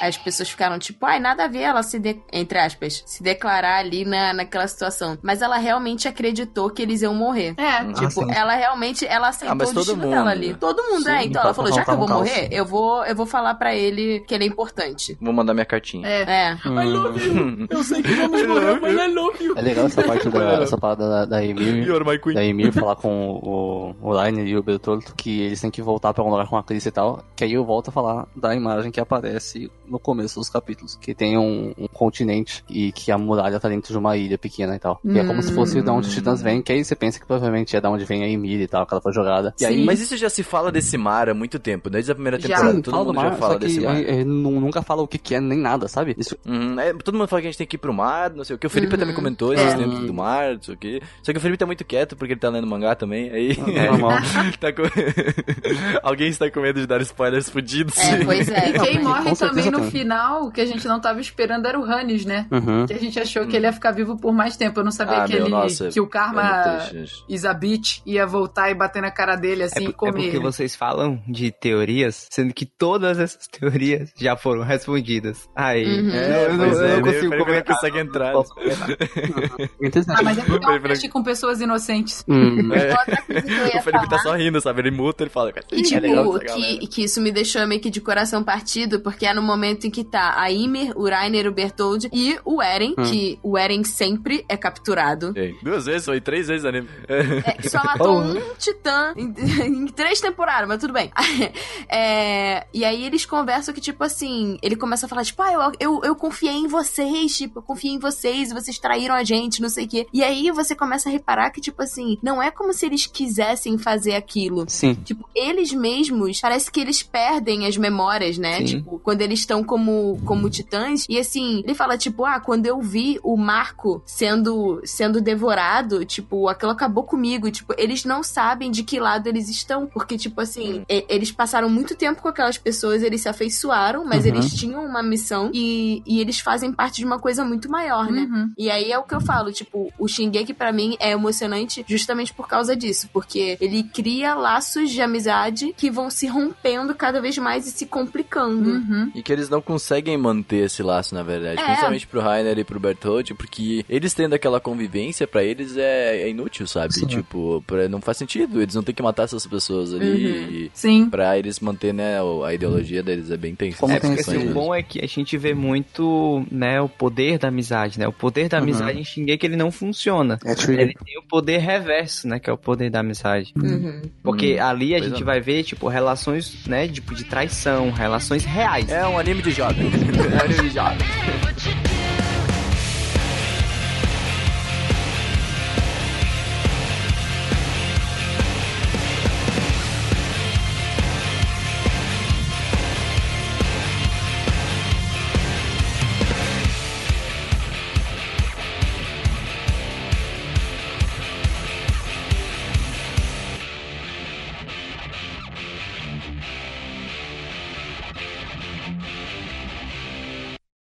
As pessoas ficaram tipo, ai, nada a ver ela se, de... entre aspas, se declarar ali na, naquela situação. Mas ela realmente acreditou que eles iam morrer. É, Hum. Tipo, sim. ela realmente, ela aceitou Ah, o destino mundo. dela ali. Todo mundo, é. Sim, Então ela pra- falou, pra já que eu vou morrer, eu vou, eu vou falar pra ele que ele é importante. Vou mandar minha cartinha. é. É. Hum. Eu sei que vamos [LAUGHS] morrer, mas I love you. É legal essa parte da, [LAUGHS] essa parada da, da Emir. Da Emir falar com o, o Rainer e o Bertoldo que eles têm que voltar pra um lugar com a Cris e tal. Que aí eu volto a falar da imagem que aparece no começo dos capítulos. Que tem um, um continente e que a muralha tá dentro de uma ilha pequena e tal. Que é como se fosse da onde os titãs vêm. Que aí você pensa que provavelmente é da onde vem a Emir e tal, que ela foi jogada. E aí. Mas isso já se fala desse mar há muito tempo, desde a primeira Já. temporada. Sim, todo fala mundo do mar, já fala só que desse mar. é, é, nu- nunca fala o que, que é nem nada, sabe? Isso, Uhum, é, todo mundo fala que a gente tem que ir pro mar, não sei o que. O Felipe Uhum. também comentou É. dentro do mar, não sei o que. Só que o Felipe tá muito quieto porque ele tá lendo mangá também. Aí. é normal. [LAUGHS] tá com... [LAUGHS] Alguém está com medo de dar spoilers fudidos. É, pois é. E [LAUGHS] quem Não, morre também no tem. final, o que a gente não tava esperando era o Hannes, né? Uhum. Que a gente achou que ele ia ficar vivo por mais tempo. Eu não sabia Ah, que, meu, ele, nossa, que o É Karma triste. Isabit ia voltar e bater na cara dele É, assim por- e comer. é porque vocês falam de teorias, sendo que todas essas [LAUGHS] teorias já foram respondidas. Aí, Uhum. É, eu, não- eu é, não ele- consigo não comentar. consegue entrar. Interessante. Ah, mas é porque eu mexi com pessoas inocentes. Hum. É. [LAUGHS] O Felipe tá só rindo, sabe? Ele muta, ele fala. E, tipo, legal essa galera." que, que isso me deixou meio que de coração partido, porque é no momento em que tá a Ymir, o Rainer, o Bertold e o Eren, Hum. que o Eren sempre é capturado. Ei, Duas vezes, foi três vezes anime. É, [LAUGHS] só matou Oh. um titã em, [LAUGHS] em três temporadas, mas tudo bem. [LAUGHS] É, e aí eles conversam que, tipo assim, ele começa a falar, tipo, ah, eu, eu, eu confiei em vocês, tipo, eu confiei em vocês e vocês traíram a gente, não sei o quê. E aí você começa a reparar que, tipo assim, não é como se eles quisessem fazer aquilo. Sim. Tipo, eles mesmos, parece que eles perdem as memórias, né? Sim. Tipo, quando eles estão como, como titãs. E assim, ele fala, tipo, ah, quando eu vi o Marco sendo, sendo devorado, tipo, aquilo acabou comigo. Tipo, eles não sabem de que lado eles estão. Porque, tipo assim, e- eles passaram muito tempo com aquelas pessoas, eles se afeiçoaram, mas Uhum. eles tinham uma missão e, e eles fazem parte de uma coisa muito maior, né? Uhum. E aí é o que eu falo, tipo, o Shingeki pra mim é emocionante justamente por causa disso, porque ele cria laços de amizade que vão se rompendo cada vez mais e se complicando. Uhum. E que eles não conseguem manter esse laço, na verdade. É. Principalmente pro Rainer e pro Bertold, porque eles tendo aquela convivência, pra eles é, é inútil, sabe? Sim. Tipo, pra, não faz sentido. Eles não têm que matar essas pessoas ali. Uhum. Sim. pra eles manter, né, a ideologia deles é bem tensa. Como É, porque assim, o bom é que a gente vê muito, né, o poder da amizade, né? O poder da Uhum. amizade em Shingeki ele não funciona. É true. Ele tem o poder reverso, né? Que é o poder da amizade. Uhum. Porque ali a Pois gente é. vai ver, tipo, relações, né? Tipo, de traição, relações reais. É um anime de jovem. é um anime de jovem.